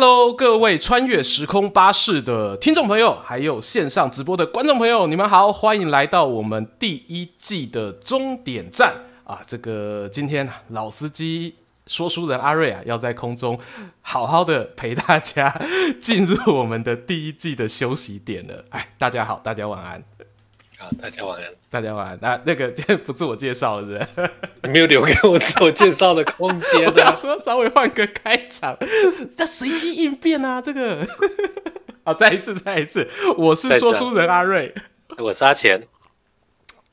Hello，各位穿越时空巴士的听众朋友，还有线上直播的观众朋友，你们好，欢迎来到我们第一季的终点站啊！这个今天老司机说书人阿瑞啊，要在空中好好的陪大家进入我们的第一季的休息点了。哎，大家好，大家晚安。好，大家晚安。大家晚安。那那个今天不自我介绍了是不是？你没有留给我自我介绍的空间啊。说稍微换个开场，这随机应变啊，这个。好，再一次，再一次，我是说书人阿瑞，我是阿钱。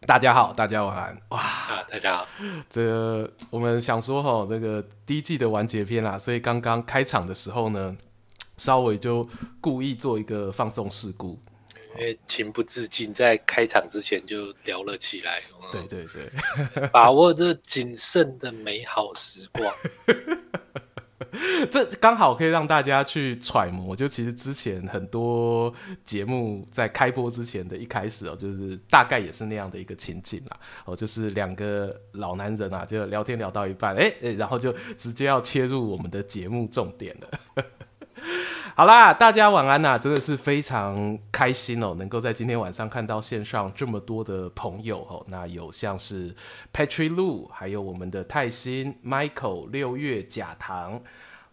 大家好，大家晚安。哇，啊，大家好。这个我们想说哈，这个第一季的完结篇啦，所以刚刚开场的时候呢，稍微就故意做一个放送事故。因为情不自禁，在开场之前就聊了起来。对对对，把握这仅剩的美好时光，这刚好可以让大家去揣摩。就其实之前很多节目在开播之前的一开始哦，就是大概也是那样的一个情景啦。哦，就是两个老男人啊，就聊天聊到一半，哎哎，然后就直接要切入我们的节目重点了。好啦，大家晚安呐、啊！真的是非常开心哦，能够在今天晚上看到线上这么多的朋友哦。那有像是 Patrick Lu，还有我们的泰新、Michael、六月、甲糖、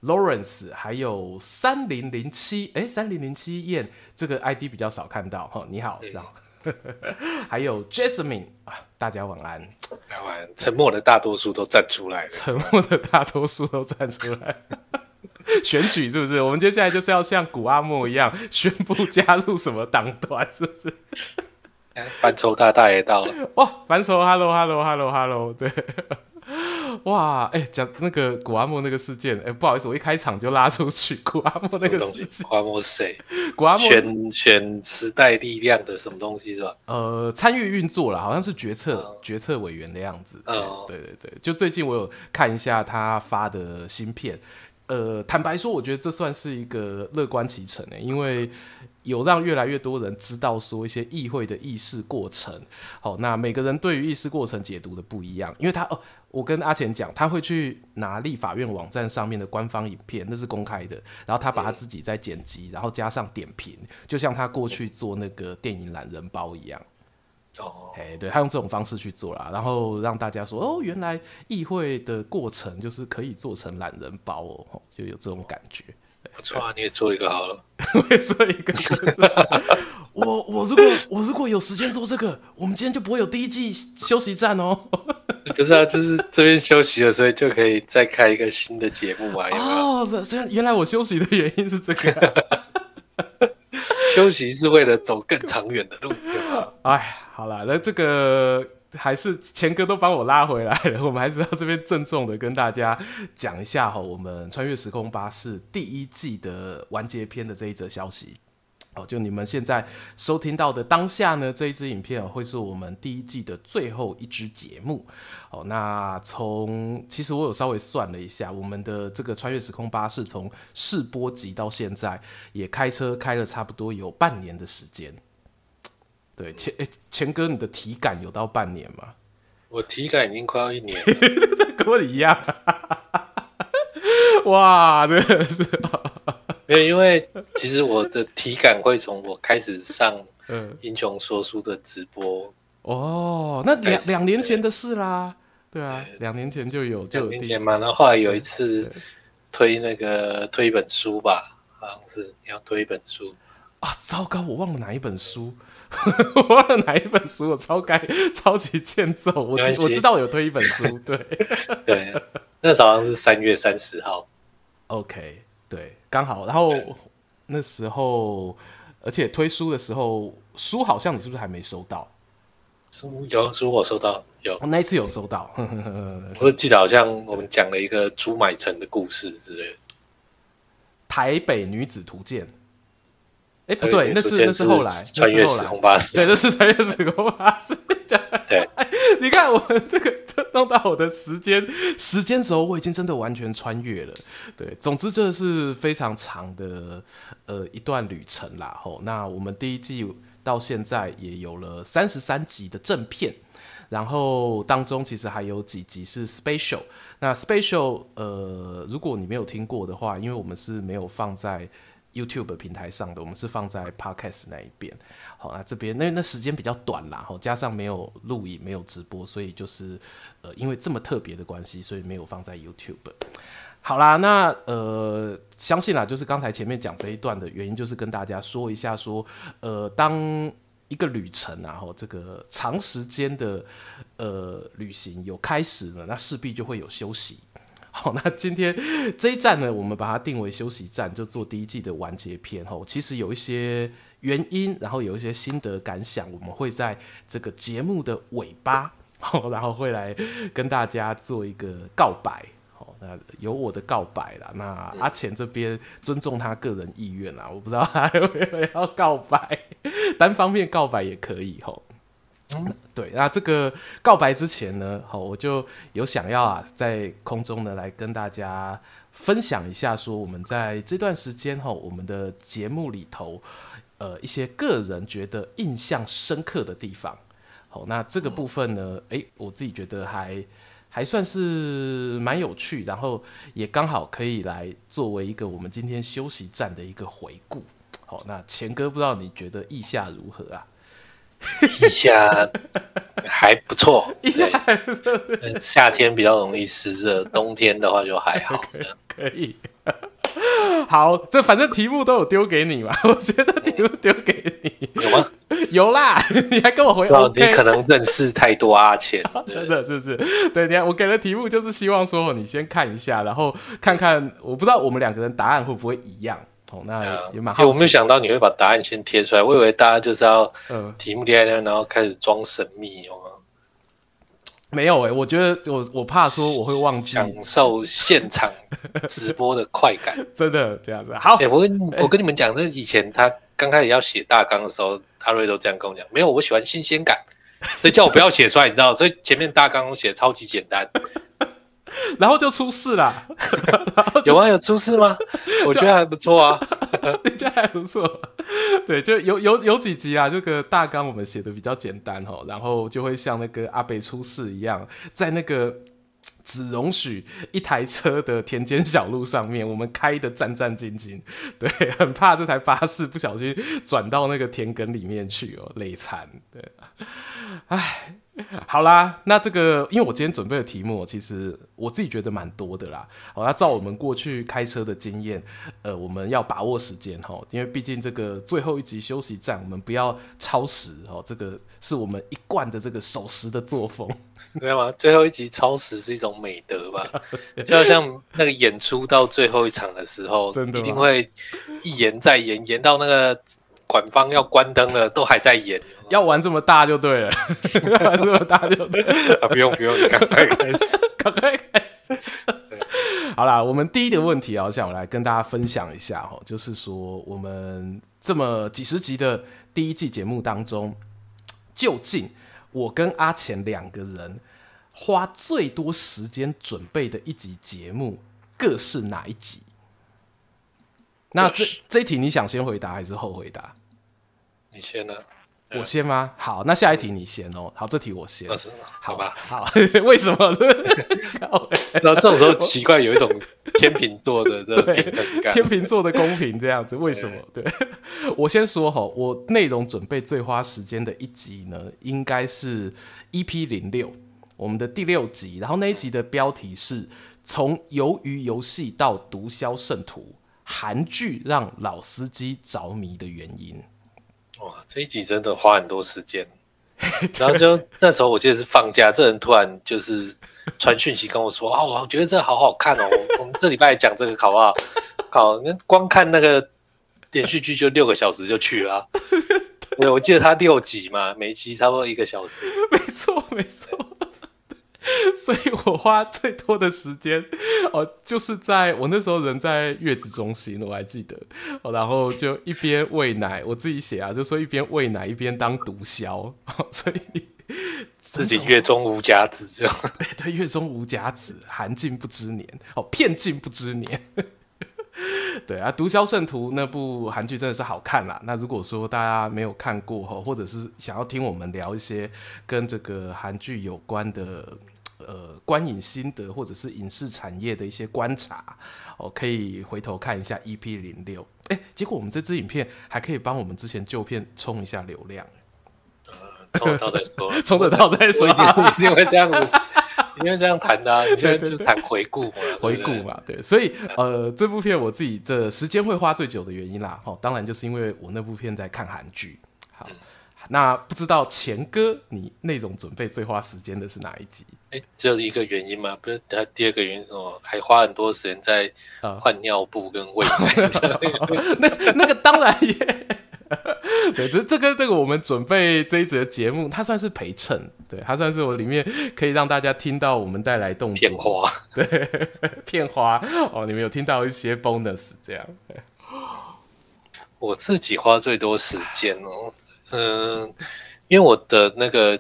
Lawrence，还有三零零七。哎，三零零七燕这个 ID 比较少看到哈、哦。你好，这样。还有 Jasmine 啊，大家晚安。晚安。沉默的大多数都站出来了。沉默的大多数都站出来。选举是不是？我们接下来就是要像古阿莫一样宣布加入什么党团，是不是？烦愁大大也到了哇！烦愁，Hello，Hello，Hello，Hello，对，哇，哎、欸，讲那个古阿莫那个事件，哎、欸，不好意思，我一开场就拉出去古阿莫那个事件。古阿莫是谁？古阿莫选选时代力量的什么东西是吧？呃，参与运作了，好像是决策、嗯、决策委员的样子。嗯，对对对，就最近我有看一下他发的新片。呃，坦白说，我觉得这算是一个乐观其成诶，因为有让越来越多人知道说一些议会的议事过程。好，那每个人对于议事过程解读的不一样，因为他哦，我跟阿钱讲，他会去拿立法院网站上面的官方影片，那是公开的，然后他把他自己再剪辑，然后加上点评，就像他过去做那个电影懒人包一样。哦，哎，对，他用这种方式去做啦，然后让大家说，哦，原来议会的过程就是可以做成懒人包哦，就有这种感觉。不错啊，你也做一个好了，我也做一个。我我如果我如果有时间做这个，我们今天就不会有第一季休息站哦。不是啊，就是这边休息了，所以就可以再开一个新的节目啊。哦，虽然原来我休息的原因是这个啊。休息是为了走更长远的路，对吧？好了，那这个还是钱哥都帮我拉回来了。我们还是要这边郑重的跟大家讲一下哈，我们穿越时空巴士第一季的完结篇的这一则消息。哦，就你们现在收听到的当下呢，这一支影片会是我们第一季的最后一支节目。哦，那从其实我有稍微算了一下，我们的这个穿越时空巴士从试播集到现在，也开车开了差不多有半年的时间。对，钱诶，钱哥，你的体感有到半年吗？我体感已经快要一年了，跟我一样。哇，真的是。没有，因为其实我的体感会从我开始上 英雄说书的直播哦，那两两年前的事啦，对啊，两年前就有，就有两年前嘛。然后后来有一次推那个推一本书吧，好像是你要推一本书啊，糟糕，我忘了哪一本书，我忘了哪一本书，我超该 超级欠揍，我知我知道我有推一本书，对对，那早上是三月三十号，OK。对，刚好，然后那时候，而且推书的时候，书好像你是不是还没收到？书有书我收到，有，我那一次有收到。我记得好像我们讲了一个朱买臣的故事之类的，《台北女子图鉴》。哎，不对，那是那是后来穿越时空巴士，对，那是穿越时空巴士。对，你看我们这个弄到我的时间时间轴，我已经真的完全穿越了。对，总之这是非常长的呃一段旅程啦。吼，那我们第一季到现在也有了三十三集的正片。然后当中其实还有几集是 special。那 special 呃，如果你没有听过的话，因为我们是没有放在 YouTube 平台上的，我们是放在 Podcast 那一边。好，那这边那那时间比较短啦，好，加上没有录影、没有直播，所以就是呃，因为这么特别的关系，所以没有放在 YouTube。好啦，那呃，相信啦，就是刚才前面讲这一段的原因，就是跟大家说一下，说呃，当一个旅程啊，吼，这个长时间的呃旅行有开始了，那势必就会有休息。好，那今天这一站呢，我们把它定为休息站，就做第一季的完结篇。吼，其实有一些原因，然后有一些心得感想，我们会在这个节目的尾巴，然后会来跟大家做一个告白。那有我的告白啦，那阿钱这边尊重他个人意愿啦，我不知道他有没有要告白，单方面告白也可以吼。对，那这个告白之前呢，好，我就有想要啊，在空中呢来跟大家分享一下，说我们在这段时间哈，我们的节目里头，呃，一些个人觉得印象深刻的地方。好，那这个部分呢，诶、我自己觉得还。还算是蛮有趣，然后也刚好可以来作为一个我们今天休息站的一个回顾。好，那钱哥不知道你觉得意下如何啊？意下还不错，一下夏天比较容易湿热，冬天的话就还好。可以。好，这反正题目都有丢给你嘛，我觉得题目丢给你有吗？有啦，你还跟我回哦、OK？你可能认识太多阿钱，真的是不是？对，你看我给的题目就是希望说你先看一下，然后看看，我不知道我们两个人答案会不会一样。哦，那也蛮好。我没有想到你会把答案先贴出来，我以为大家就是要题目贴在那，然后开始装神秘哦。没有哎、欸，我觉得我我怕说我会忘记享受现场直播的快感，真的这样子。好，欸、我跟我跟你们讲，这、欸、以前他刚开始要写大纲的时候，阿瑞都这样跟我讲，没有，我喜欢新鲜感，所以叫我不要写出来，你知道，所以前面大纲写超级简单。然后就出事了，有啊，有出事吗？我觉得还不错啊，你觉得还不错？对，就有有有几集啊，这个大纲我们写的比较简单哦，然后就会像那个阿北出事一样，在那个只容许一台车的田间小路上面，我们开的战战兢兢，对，很怕这台巴士不小心转到那个田埂里面去哦，累惨，对，唉。好啦，那这个因为我今天准备的题目，其实我自己觉得蛮多的啦。好，那照我们过去开车的经验，呃，我们要把握时间哈，因为毕竟这个最后一集休息站，我们不要超时哦。这个是我们一贯的这个守时的作风，对吗？最后一集超时是一种美德吧？就好像那个演出到最后一场的时候，真的一定会一延再延，延到那个。馆方要关灯了，都还在演，要玩这么大就对了，要玩这么大就对了，啊、不用不用，赶快开始，赶快开始。好啦，我们第一个问题啊，我想我来跟大家分享一下哈，就是说我们这么几十集的第一季节目当中，究竟我跟阿钱两个人花最多时间准备的一集节目，各是哪一集？那这这一题你想先回答还是后回答？你先呢？我先吗？好，那下一题你先哦。好，这题我先。好吧，好。为什么？那这种时候奇怪，有一种天秤座的对天秤座的公平这样子。为什么？对，我先说哈，我内容准备最花时间的一集呢，应该是 EP 零六，我们的第六集。然后那一集的标题是从鱿鱼游戏到毒枭圣徒，韩剧让老司机着迷的原因。哇，这一集真的花很多时间，然后就那时候我记得是放假，这人突然就是传讯息跟我说啊，我觉得这好好看哦，我们这礼拜讲这个好不好？好，那光看那个连续剧就六个小时就去了，对，我记得它六集嘛，每集差不多一个小时，没错，没错。所以我花最多的时间哦，就是在我那时候人在月子中心，我还记得哦，然后就一边喂奶，我自己写啊，就说一边喂奶一边当毒枭，所以 自己月中无甲子就对对，月中无甲子，寒尽不知年哦，片尽不知年。对啊，《毒枭圣徒》那部韩剧真的是好看啦。那如果说大家没有看过哈，或者是想要听我们聊一些跟这个韩剧有关的呃观影心得，或者是影视产业的一些观察，哦，可以回头看一下 EP 零六。哎，结果我们这支影片还可以帮我们之前旧片冲一下流量。呃，冲得到再说，冲得到再说，一定会这样子。因为这样谈的、啊，你就是谈回顾嘛，回顾嘛，对，所以呃，这部片我自己这时间会花最久的原因啦，哦，当然就是因为我那部片在看韩剧。好，嗯、那不知道钱哥你那种准备最花时间的是哪一集？哎、欸，只有一个原因嘛，不是？他第二个原因是什么？还花很多时间在换尿布跟喂奶。那那个当然也。对，这这个这个我们准备这一则节目，它算是陪衬，对，它算是我里面可以让大家听到我们带来动作片花，对，片花哦，你们有听到一些 bonus 这样。我自己花最多时间哦，嗯，因为我的那个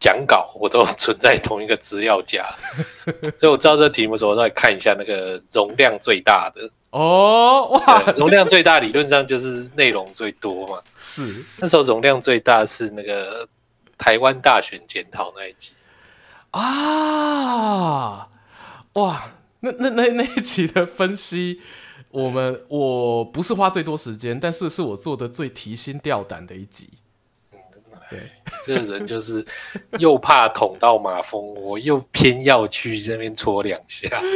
讲稿我都存在同一个资料夹，所以我知道这个题目的时候，再看一下那个容量最大的。哦，哇，容量最大理论上就是内容最多嘛。是，那时候容量最大是那个台湾大选检讨那一集啊，哇，那那那那一集的分析，我们我不是花最多时间，但是是我做的最提心吊胆的一集。对，这个人就是又怕捅到马蜂窝，我又偏要去这边戳两下。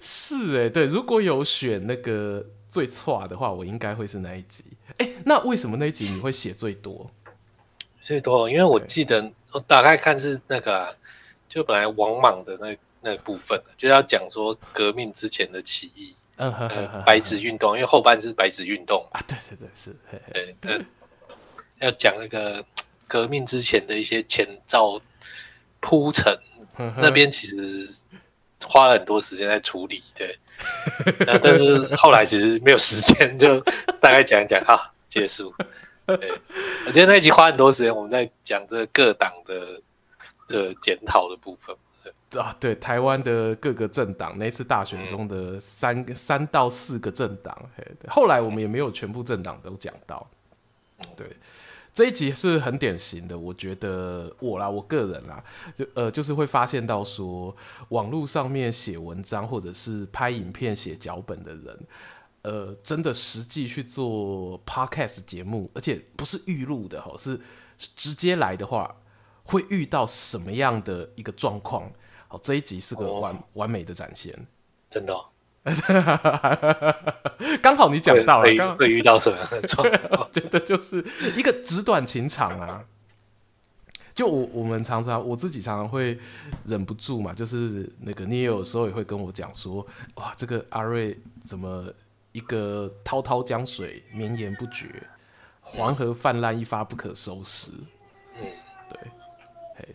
是哎、欸，对，如果有选那个最差的话，我应该会是那一集。哎、欸，那为什么那一集你会写最多？最多，因为我记得我打开看是那个、啊，就本来王莽的那那部分，就要讲说革命之前的起义，嗯白纸运动，因为后半是白纸运动啊，对对对，是，嘿嘿对，嗯，要讲那个革命之前的一些前兆铺陈，那边其实。花了很多时间在处理，对，但是后来其实没有时间，就大概讲一讲，好，结束。对，我觉得那一集花很多时间，我们在讲这个各党的这检讨的部分。啊，对，台湾的各个政党那次大选中的三三到四个政党，后来我们也没有全部政党都讲到，对。这一集是很典型的，我觉得我啦，我个人啦，就呃，就是会发现到说，网络上面写文章或者是拍影片、写脚本的人，呃，真的实际去做 podcast 节目，而且不是预录的哈，是直接来的话，会遇到什么样的一个状况？好，这一集是个完、哦、完美的展现，真的、哦。刚好你讲到了，刚会遇到什么样的状况？我觉得就是一个纸短情长啊。就我我们常常我自己常常会忍不住嘛，就是那个你也有时候也会跟我讲说，哇，这个阿瑞怎么一个滔滔江水绵延不绝，黄河泛滥一发不可收拾。嗯，对。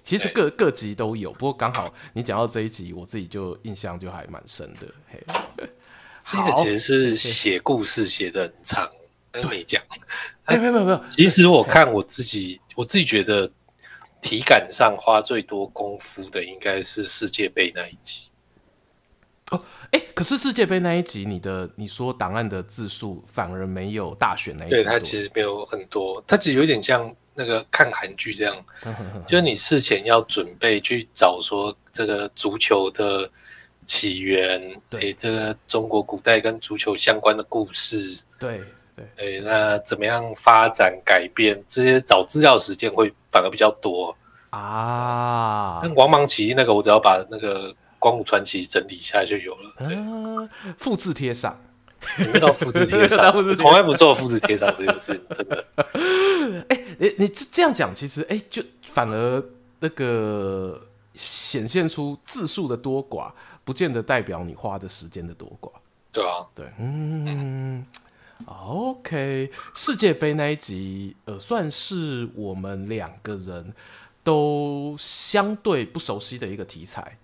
其实各各集都有，不过刚好你讲到这一集，我自己就印象就还蛮深的。嘿，这个其实是写故事写的很长，跟没讲。哎，没有没有没有。其实我看我自己，我自己觉得体感上花最多功夫的应该是世界杯那一集。哦，哎，可是世界杯那一集，你的你说档案的字数反而没有大选那一集。对，它其实没有很多，它其实有点像。那个看韩剧这样，就是你事前要准备去找说这个足球的起源，对这个中国古代跟足球相关的故事，对对，那怎么样发展改变这些找资料时间会反而比较多啊。那王莽起义那个，我只要把那个光武传奇整理一下就有了，对，复制贴上。你 没到复制贴上，从来不做复制贴上这件事，真的。哎、欸，你你这样讲，其实哎、欸，就反而那个显现出字数的多寡，不见得代表你花的时间的多寡。对啊，对，嗯，嗯，OK，世界杯那一集，呃，算是我们两个人都相对不熟悉的一个题材。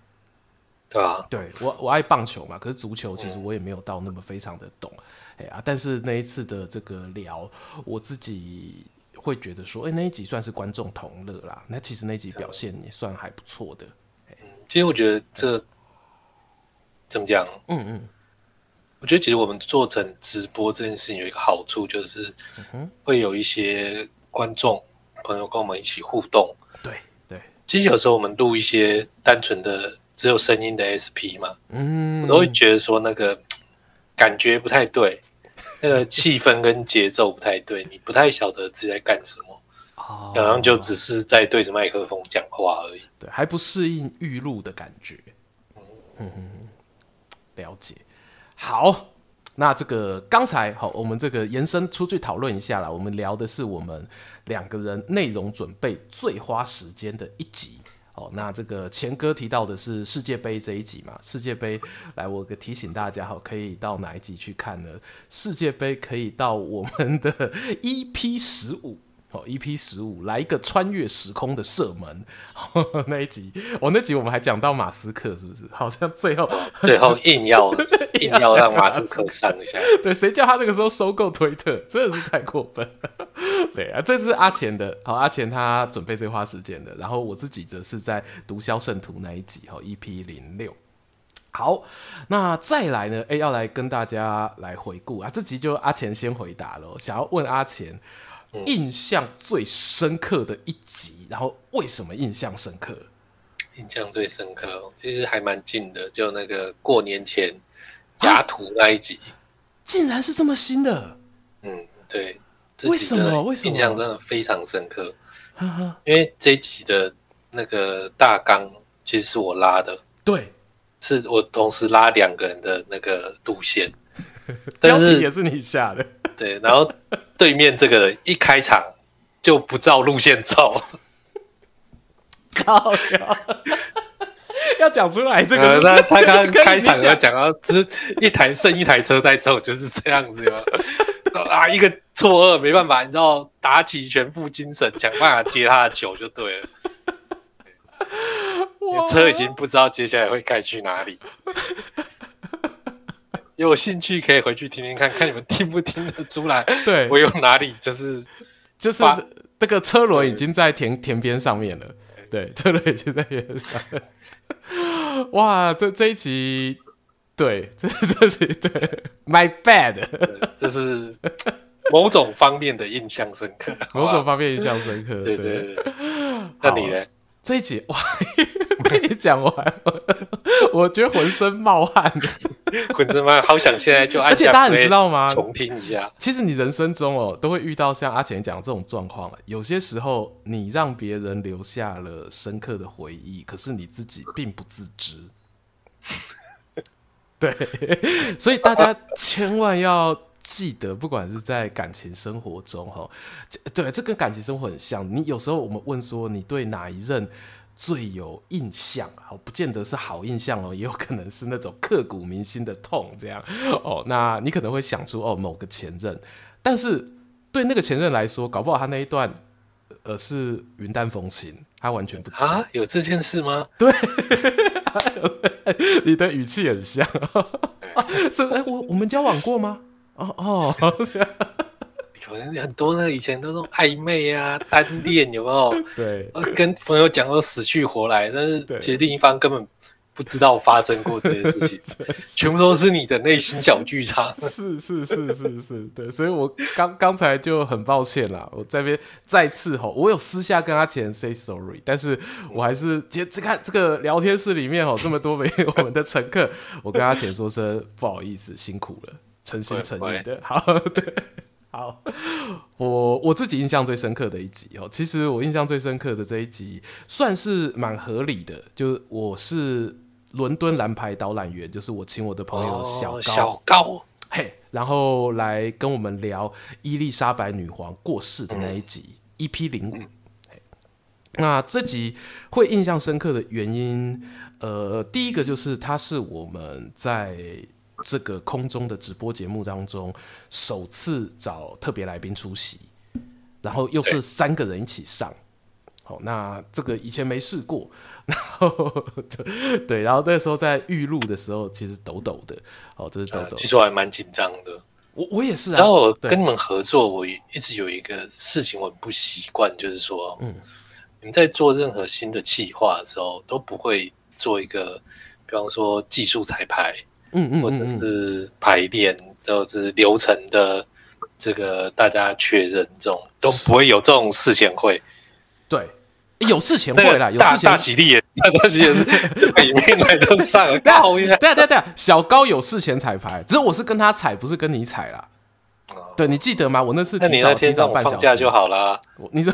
对啊，对我我爱棒球嘛，可是足球其实我也没有到那么非常的懂，哎呀、嗯，但是那一次的这个聊，我自己会觉得说，哎，那一集算是观众同乐啦。那其实那一集表现也算还不错的。其实我觉得这怎么讲？嗯嗯，我觉得其实我们做成直播这件事情有一个好处，就是会有一些观众朋友跟我们一起互动。对对，其实有时候我们录一些单纯的只有声音的 SP 嘛，嗯，我都会觉得说那个 感觉不太对，那个气氛跟节奏不太对，你不太晓得自己在干什么。哦好像就只是在对着麦克风讲话而已，对，还不适应预录的感觉。嗯嗯，了解。好，那这个刚才好，我们这个延伸出去讨论一下啦。我们聊的是我们两个人内容准备最花时间的一集。哦，那这个钱哥提到的是世界杯这一集嘛？世界杯，来，我个提醒大家哈，可以到哪一集去看呢？世界杯可以到我们的 EP 十五。哦，EP 十五来一个穿越时空的射门，那一集，哦，那集我们还讲到马斯克，是不是？好像最后最后 硬要硬要让马斯克上一下，对，谁叫他那个时候收购推特，真的是太过分了。对啊，这是阿钱的，好，阿钱他准备最花时间的，然后我自己则是在毒枭圣徒那一集，哦，EP 零六。好，那再来呢？哎，要来跟大家来回顾啊，这集就阿钱先回答了，想要问阿钱。印象最深刻的一集，然后为什么印象深刻？印象最深刻，其实还蛮近的，就那个过年前雅图那一集，竟然是这么新的。嗯，对。为什么？为什么？印象真的非常深刻。因为这一集的那个大纲其实是我拉的，对，是我同时拉两个人的那个路线，标题也是你下的。对，然后对面这个人一开场就不照路线走，靠呀！要讲出来这个、呃，那他刚开场要讲到只一台剩一台车在走，就是这样子嘛。啊，一个错愕，没办法，你知道，打起全副精神想办法接他的球就对了。车已经不知道接下来会开去哪里。有兴趣可以回去听听看看，你们听不听得出来？对，我有哪里就是就是这个车轮已经在田田边上面了。对，车轮已经在田上。哇，这这一集，对，这这是对，My bad，这是某种方面的印象深刻，某种方面印象深刻。对对对，那你呢？这一集哇，被你讲完，我觉得浑身冒汗，浑身冒汗，好想现在就按。而且大家你知道吗？重听一下。其实你人生中哦，都会遇到像阿钱讲这种状况。有些时候，你让别人留下了深刻的回忆，可是你自己并不自知。对，所以大家千万要。记得，不管是在感情生活中，哈，对，这跟感情生活很像。你有时候我们问说，你对哪一任最有印象？好，不见得是好印象哦，也有可能是那种刻骨铭心的痛，这样哦。那你可能会想出哦，某个前任，但是对那个前任来说，搞不好他那一段呃是云淡风轻，他完全不知道啊，有这件事吗？对，你的语气很像啊，是哎，我我们交往过吗？哦哦，有人很多呢以前那种暧昧啊、单恋有没有？对，跟朋友讲都死去活来，但是其实另一方根本不知道发生过这些事情，全部都是你的内心小剧场。是是是是是，对，所以我刚刚才就很抱歉啦，我这边再次吼，我有私下跟他前 say sorry，但是我还是接这看这个聊天室里面吼这么多位 我们的乘客，我跟他前说声不好意思，辛苦了。诚心诚意的，好，对，好，我我自己印象最深刻的一集哦，其实我印象最深刻的这一集算是蛮合理的，就是我是伦敦蓝牌导览员，就是我请我的朋友小高，哦、小高，嘿，然后来跟我们聊伊丽莎白女皇过世的那一集，嗯，EP 零五，那这集会印象深刻的原因，呃，第一个就是它是我们在。这个空中的直播节目当中，首次找特别来宾出席，然后又是三个人一起上，好，那这个以前没试过，然后对，然后那时候在预录的时候，其实抖抖的，哦，这是抖抖，其实我还蛮紧张的，我我也是啊。然后我跟你们合作，我一直有一个事情我很不习惯，就是说，嗯，你们在做任何新的企划的时候，都不会做一个。比方说技术彩排，嗯嗯，或者是排练，就是流程的这个大家确认，这种都不会有这种事前会。对，有事前会啦，有事前大喜力也，大喜也是 里面来都上了。对啊对啊对啊，小高有事前彩排，只是我是跟他踩，不是跟你踩啦。对，你记得吗？我那次提早提早半小时就好了。你说，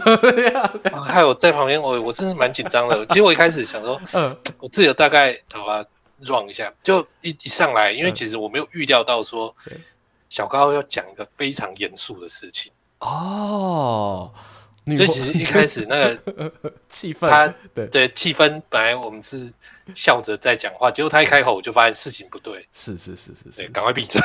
还有在旁边，我我真的蛮紧张的。其实我一开始想说，嗯，我自己大概好吧，run 一下，就一一上来，因为其实我没有预料到说小高要讲一个非常严肃的事情哦。所以其实一开始那个气氛，他对气氛本来我们是。笑着在讲话，结果他一开口，我就发现事情不对。是是是是是，赶快闭嘴。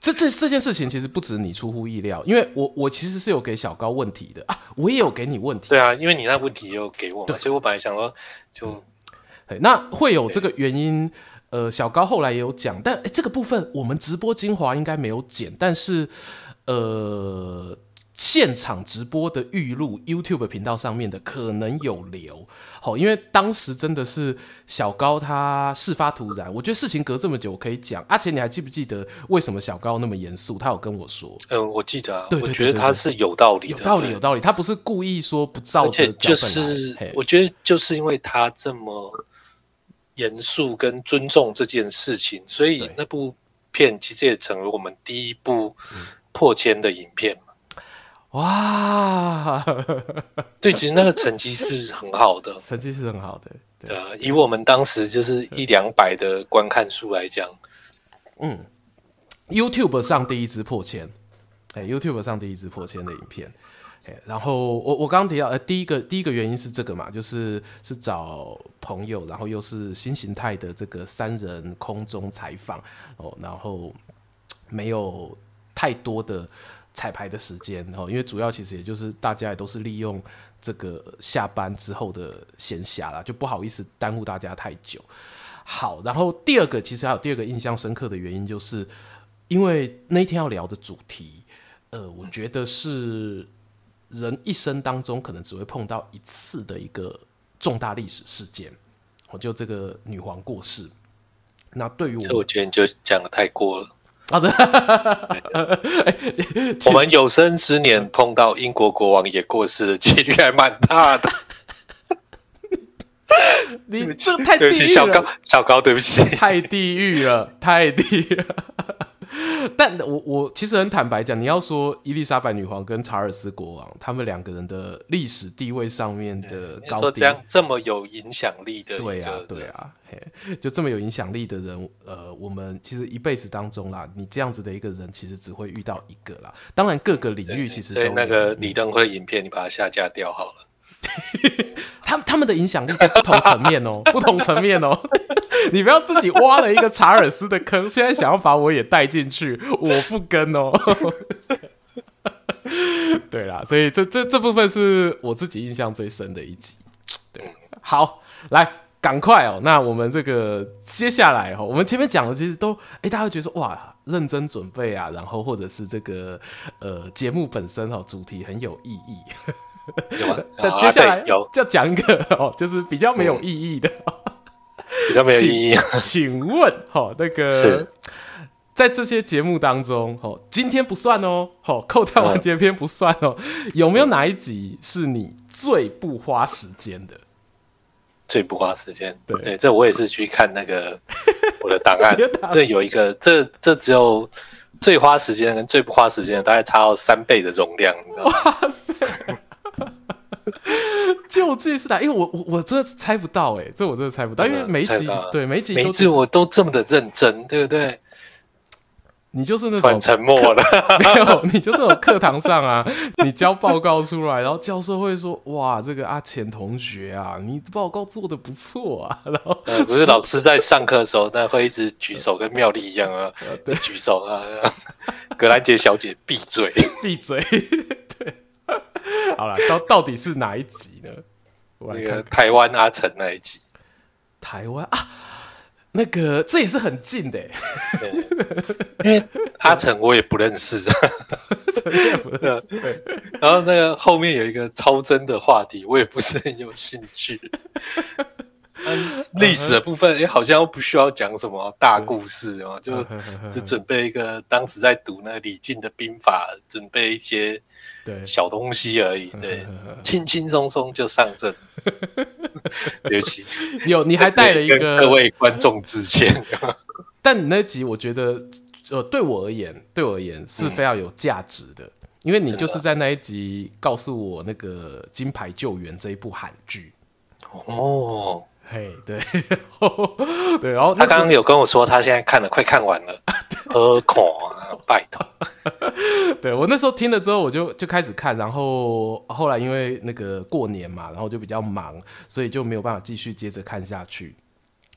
这这这件事情其实不止你出乎意料，因为我我其实是有给小高问题的啊，我也有给你问题。对啊，因为你那问题也有给我，嘛，所以我本来想说就，那会有这个原因。呃，小高后来也有讲，但诶这个部分我们直播精华应该没有剪，但是呃。现场直播的预录，YouTube 频道上面的可能有留，好，因为当时真的是小高他事发突然，我觉得事情隔这么久我可以讲。阿钱，你还记不记得为什么小高那么严肃？他有跟我说，嗯，我记得啊，对，对，对，对，对，我觉得他是有道理的，有道理，有道理，他不是故意说不照着就是我觉得就是因为他这么严肃跟尊重这件事情，所以那部片其实也成为我们第一部破千的影片。哇，对，其实那个成绩是很好的，成绩是很好的，对啊，以我们当时就是一两百的观看数来讲，嗯，YouTube 上第一支破千，哎，YouTube 上第一支破千的影片，哎，然后我我刚刚提到，呃，第一个第一个原因是这个嘛，就是是找朋友，然后又是新形态的这个三人空中采访哦，然后没有太多的。彩排的时间哦，因为主要其实也就是大家也都是利用这个下班之后的闲暇啦，就不好意思耽误大家太久。好，然后第二个其实还有第二个印象深刻的原因，就是因为那天要聊的主题，呃，我觉得是人一生当中可能只会碰到一次的一个重大历史事件，我就这个女皇过世。那对于我，我觉得你就讲的太过了。好的，我们有生之年碰到英国国王也过世的几率还蛮大的。你 这太地狱了，小高，小高，对不起，太地狱了，太地狱了。但我我其实很坦白讲，你要说伊丽莎白女皇跟查尔斯国王，他们两个人的历史地位上面的高低，这样这么有影响力的，对啊，对啊，嘿，就这么有影响力的人，呃，我们其实一辈子当中啦，你这样子的一个人，其实只会遇到一个啦。当然，各个领域其实都那个李登辉影片，你把它下架掉好了。他他们的影响力在不同层面哦，不同层面哦。你不要自己挖了一个查尔斯的坑，现在想要把我也带进去，我不跟哦。对啦，所以这这这部分是我自己印象最深的一集。对，好，来，赶快哦。那我们这个接下来哦，我们前面讲的其实都，哎，大家会觉得说哇，认真准备啊，然后或者是这个呃节目本身哦，主题很有意义。有吗？但接下来就讲一个哦，就是比较没有意义的。比较没有意义啊。请问，好，那个在这些节目当中，哦，今天不算哦，好，扣掉完结篇不算哦。有没有哪一集是你最不花时间的？最不花时间？对对，这我也是去看那个我的档案，这有一个，这这只有最花时间跟最不花时间的，大概差到三倍的容量，你知道吗？哇塞！究竟是哪？因为我我我真的猜不到哎、欸，这我真的猜不到，因为每一集对每一集每一集我都这么的认真，对不对？你就是那种沉默了，没有，你就是那种课堂上啊，你交报告出来，然后教授会说：“哇，这个阿钱同学啊，你报告做的不错啊。”然后不是老师在上课的时候，那会一直举手，跟妙丽一样啊，对，举手啊，格兰杰小姐闭嘴，闭嘴，对。好了，到到底是哪一集呢？我来看，看台湾阿成那一集。台湾啊，那个这也是很近的，因为阿成我也不认识，陈也不认识。对，然后那个后面有一个超真的话题，我也不是很有兴趣。历史的部分，哎，好像又不需要讲什么大故事哦，就只准备一个当时在读那个李靖的兵法，准备一些对。小东西而已，对，轻轻松松就上阵。对不起，有你还带了一个 各位观众致歉。但你那集我觉得，呃，对我而言，对我而言是非常有价值的。嗯因为你就是在那一集告诉我那个《金牌救援》这一部韩剧。哦，嘿，对，对，然后他刚刚有跟我说，他现在看了，快看完了，何况啊，拜托，对我那时候听了之后，我就就开始看，然后后来因为那个过年嘛，然后就比较忙，所以就没有办法继续接着看下去。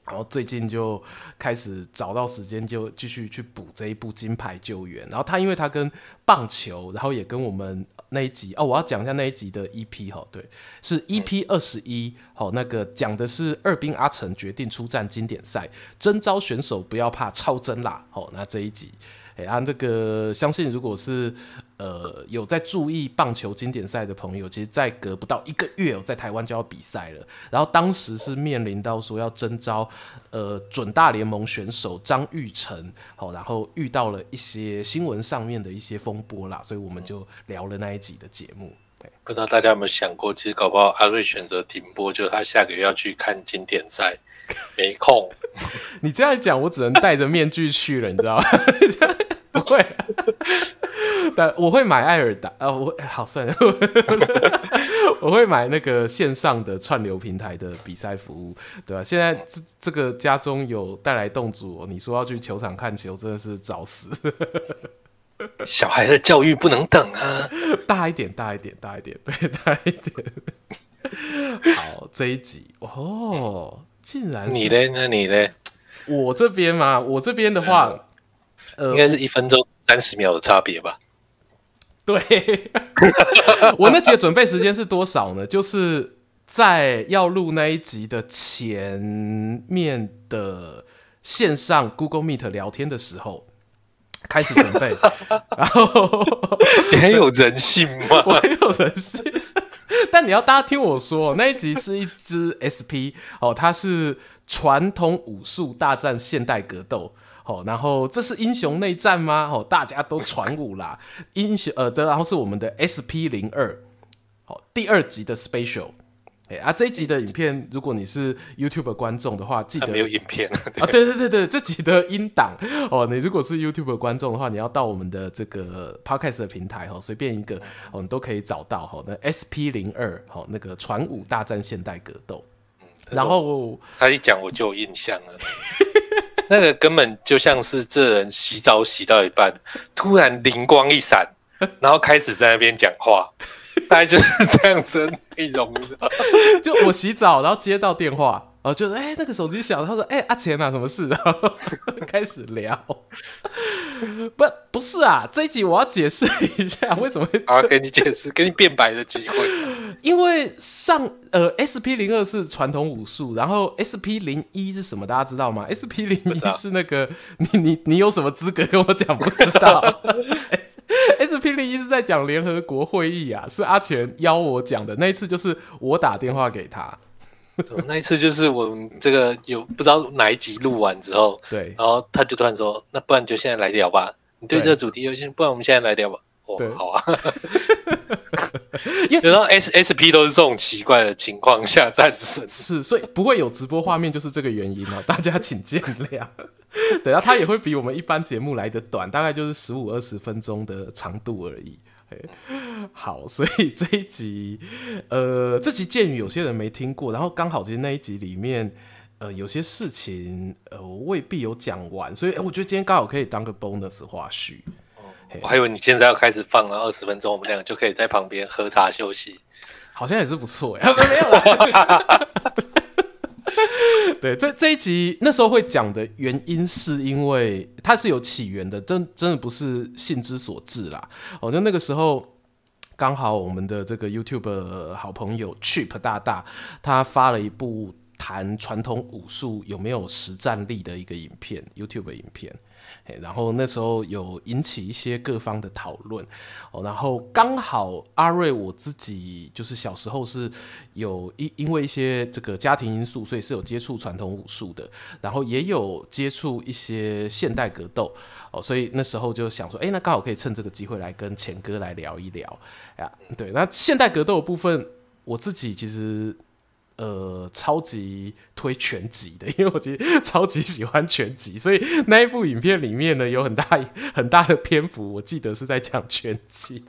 然后最近就开始找到时间，就继续去补这一部《金牌救援》。然后他因为他跟棒球，然后也跟我们那一集哦，我要讲一下那一集的 EP 哈，对，是 EP 二十一，好，那个讲的是二兵阿成决定出战经典赛，征召选手不要怕超真啦，好，那这一集。哎，啊，这个相信如果是呃有在注意棒球经典赛的朋友，其实，在隔不到一个月，在台湾就要比赛了。然后当时是面临到说要征召呃准大联盟选手张玉成，好，然后遇到了一些新闻上面的一些风波啦，所以我们就聊了那一集的节目。对，不知道大家有没有想过，其实搞不好阿瑞选择停播，就是他下个月要去看经典赛。没空，你这样讲，我只能戴着面具去了，你知道吗？不会，但我会买艾尔达啊，我好算了，我会买那个线上的串流平台的比赛服务，对吧？现在这这个家中有带来动主，你说要去球场看球，真的是找死。小孩的教育不能等啊，大一点，大一点，大一点，对，大一点。好，这一集哦。竟然你嘞？那你嘞？我这边嘛，我这边的话，呃，应该是一分钟三十秒的差别吧？对，我那集的准备时间是多少呢？就是在要录那一集的前面的线上 Google Meet 聊天的时候开始准备，然后你很有人性吗？我很有人性。但你要大家听我说，那一集是一支 SP 哦，它是传统武术大战现代格斗哦，然后这是英雄内战吗？哦，大家都传武啦，英雄呃，这然后是我们的 SP 零二，哦，第二集的 Special。哎啊，这一集的影片，如果你是 YouTube 观众的话，记得没有影片啊，对对对对，这集的音档哦，你如果是 YouTube 观众的话，你要到我们的这个 Podcast 的平台哈，随便一个哦，你都可以找到哈。那 SP 零二哈，那个传武大战现代格斗，嗯、然后他一讲我就有印象了，那个根本就像是这人洗澡洗到一半，突然灵光一闪，然后开始在那边讲话。大概就是这样子的内容，就我洗澡，然后接到电话，然后就是哎、那个手机响，他说哎、阿钱啊，什么事？然后开始聊。不，不是啊，这一集我要解释一下 为什么会。好，给你解释，给你辩白的机会。因为上呃，SP 零二是传统武术，然后 SP 零一是什么？大家知道吗？SP 零一是那个你你你有什么资格跟我讲？不知道。SP 零一是在讲联合国会议啊，是阿全邀我讲的那一次，就是我打电话给他。那一次就是我们这个有不知道哪一集录完之后，对，然后他就突然说：“那不然就现在来聊吧，你对这个主题有兴趣，不然我们现在来聊吧。”哦，对，好啊。有时候 S S P 都是这种奇怪的情况下诞生，是，所以不会有直播画面，就是这个原因哦，大家请见谅。对啊他也会比我们一般节目来的短，大概就是十五二十分钟的长度而已。好，所以这一集，呃，这集鉴于有些人没听过，然后刚好其实那一集里面，呃，有些事情，呃，我未必有讲完，所以我觉得今天刚好可以当个 bonus 花絮。我还以为你现在要开始放了二十分钟，我们两个就可以在旁边喝茶休息，好像也是不错呀。没有了。对，这这一集那时候会讲的原因，是因为它是有起源的，真真的不是性之所至啦。哦，就那个时候刚好我们的这个 YouTube 好朋友 Chip 大大，他发了一部。谈传统武术有没有实战力的一个影片，YouTube 影片。然后那时候有引起一些各方的讨论，哦，然后刚好阿瑞我自己就是小时候是有因因为一些这个家庭因素，所以是有接触传统武术的，然后也有接触一些现代格斗，哦，所以那时候就想说，哎，那刚好可以趁这个机会来跟钱哥来聊一聊，呀，对，那现代格斗的部分，我自己其实。呃，超级推全集的，因为我其实超级喜欢全集，所以那一部影片里面呢，有很大 很大的篇幅，我记得是在讲全集。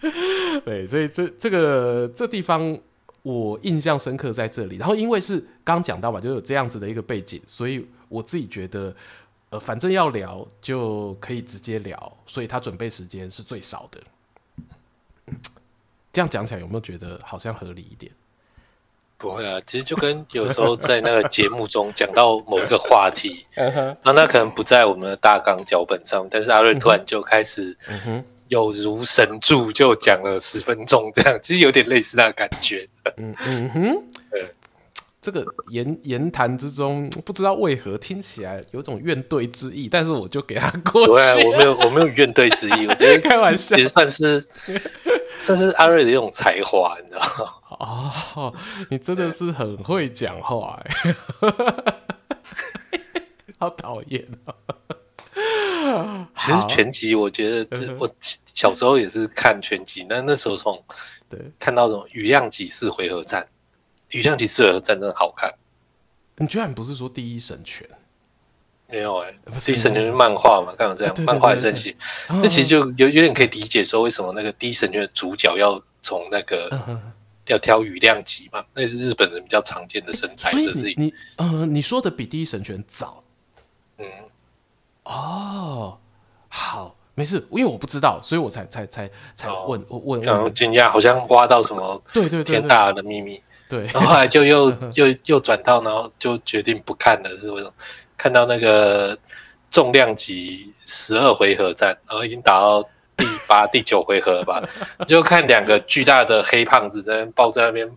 对，所以这这个这地方我印象深刻在这里。然后因为是刚讲到嘛，就有这样子的一个背景，所以我自己觉得，呃，反正要聊就可以直接聊，所以他准备时间是最少的。这样讲起来有没有觉得好像合理一点？不会啊，其实就跟有时候在那个节目中讲到某一个话题，那那可能不在我们的大纲脚本上，但是阿瑞突然就开始，有如神助，就讲了十分钟这样，其实有点类似那个感觉。嗯嗯哼，这个言言谈之中，不知道为何听起来有种怨怼之意，但是我就给他过去。对，我没有我没有怨怼之意，我觉得开玩笑，也算是算是阿瑞的一种才华，你知道吗？哦，你真的是很会讲话哎，好讨厌啊！其实拳击，我觉得我小时候也是看拳击，那那时候从对看到这种羽量级四回合战，羽量级四回合战真的好看。你居然不是说第一神拳？没有哎，第一神拳是漫画嘛？刚刚这样漫画神奇，那其实就有有点可以理解说为什么那个第一神拳的主角要从那个。要挑羽量级嘛？那是日本人比较常见的身材。所以你，你呃，你说的比第一神拳早。嗯，哦，好，没事，因为我不知道，所以我才才才才问，我问，这样惊讶，好像挖到什么对对天大的秘密。对，然后后来就又又又转到，然后就决定不看了，是为什么？看到那个重量级十二回合战，然后已经打到。第八、第九回合吧，就看两个巨大的黑胖子在那抱在那边，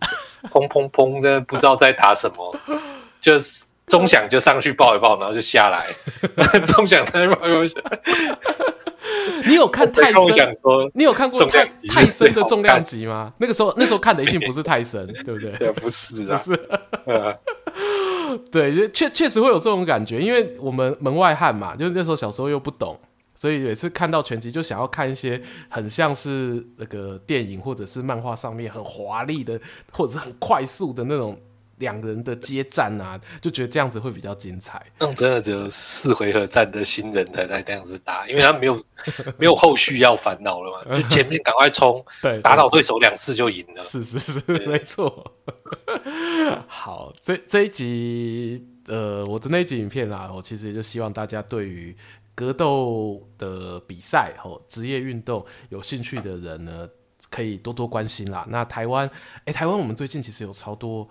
砰砰砰，在不知道在打什么，就是钟响就上去抱一抱，然后就下来，钟响在抱一抱。你有看泰森？你有看过泰泰森的重量级吗？那个时候，那时候看的一定不是泰森，对不对？对，不是啊，不是。对，确确实会有这种感觉，因为我们门外汉嘛，就是那时候小时候又不懂。所以每次看到拳击，就想要看一些很像是那个电影或者是漫画上面很华丽的，或者是很快速的那种两人的接战啊，就觉得这样子会比较精彩。那种真的只有四回合战的新人才在这样子打，因为他没有 没有后续要烦恼了嘛，就前面赶快冲，对，打倒对手两次就赢了。是是是，对没错。好，这这一集呃，我的那一集影片啊，我其实也就希望大家对于。格斗的比赛哦，职业运动有兴趣的人呢，可以多多关心啦。那台湾，哎，台湾我们最近其实有超多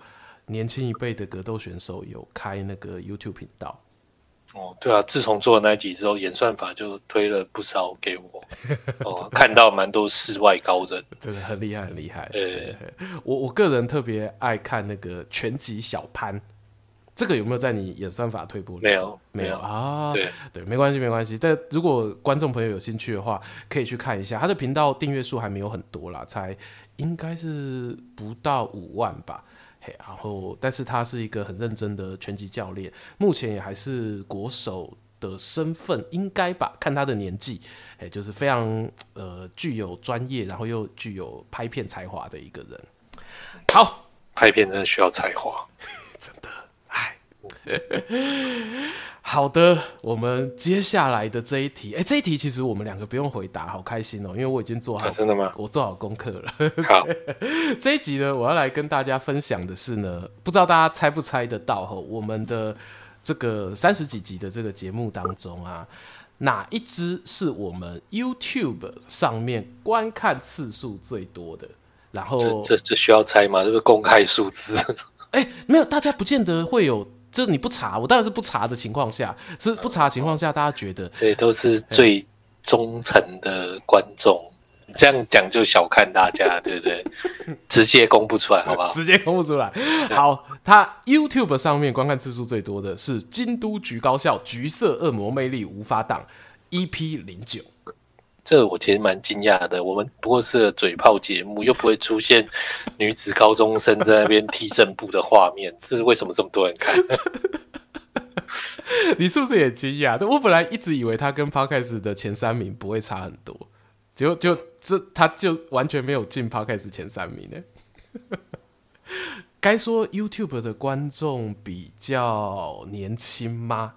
年轻一辈的格斗选手有开那个 YouTube 频道。哦，对啊，自从做了那集之后，演算法就推了不少给我。哦，看到蛮多世外高人，真的很厉害，很厉害。对，我我个人特别爱看那个拳击小潘。这个有没有在你演算法推播里？没有，没有啊。对对，没关系，没关系。但如果观众朋友有兴趣的话，可以去看一下他的频道，订阅数还没有很多啦，才应该是不到五万吧。嘿，然后，但是他是一个很认真的拳击教练，目前也还是国手的身份，应该吧？看他的年纪，哎，就是非常呃具有专业，然后又具有拍片才华的一个人。好，拍片真的需要才华，真的。好的，我们接下来的这一题，哎，这一题其实我们两个不用回答，好开心哦，因为我已经做好，真的吗？我做好功课了。好，这一集呢，我要来跟大家分享的是呢，不知道大家猜不猜得到哈，我们的这个三十几集的这个节目当中啊，哪一支是我们 YouTube 上面观看次数最多的？然后这这，这需要猜吗？这个公开数字？哎，没有，大家不见得会有。就你不查，我当然是不查的情况下，是不查的情况下，大家觉得，对，都是最忠诚的观众，这样讲就小看大家，对不对？直接公布出来，好不好？直接公布出来。好，他 YouTube 上面观看次数最多的是京都橘高校橘色恶魔魅力无法挡 EP 零九。这我其实蛮惊讶的，我们不过是个嘴炮节目，又不会出现女子高中生在那边踢正步的画面，这是为什么这么多人看？你是不是也惊讶？我本来一直以为他跟 Podcast 的前三名不会差很多，结果就这他就完全没有进 Podcast 前三名呢。该说 YouTube 的观众比较年轻吗？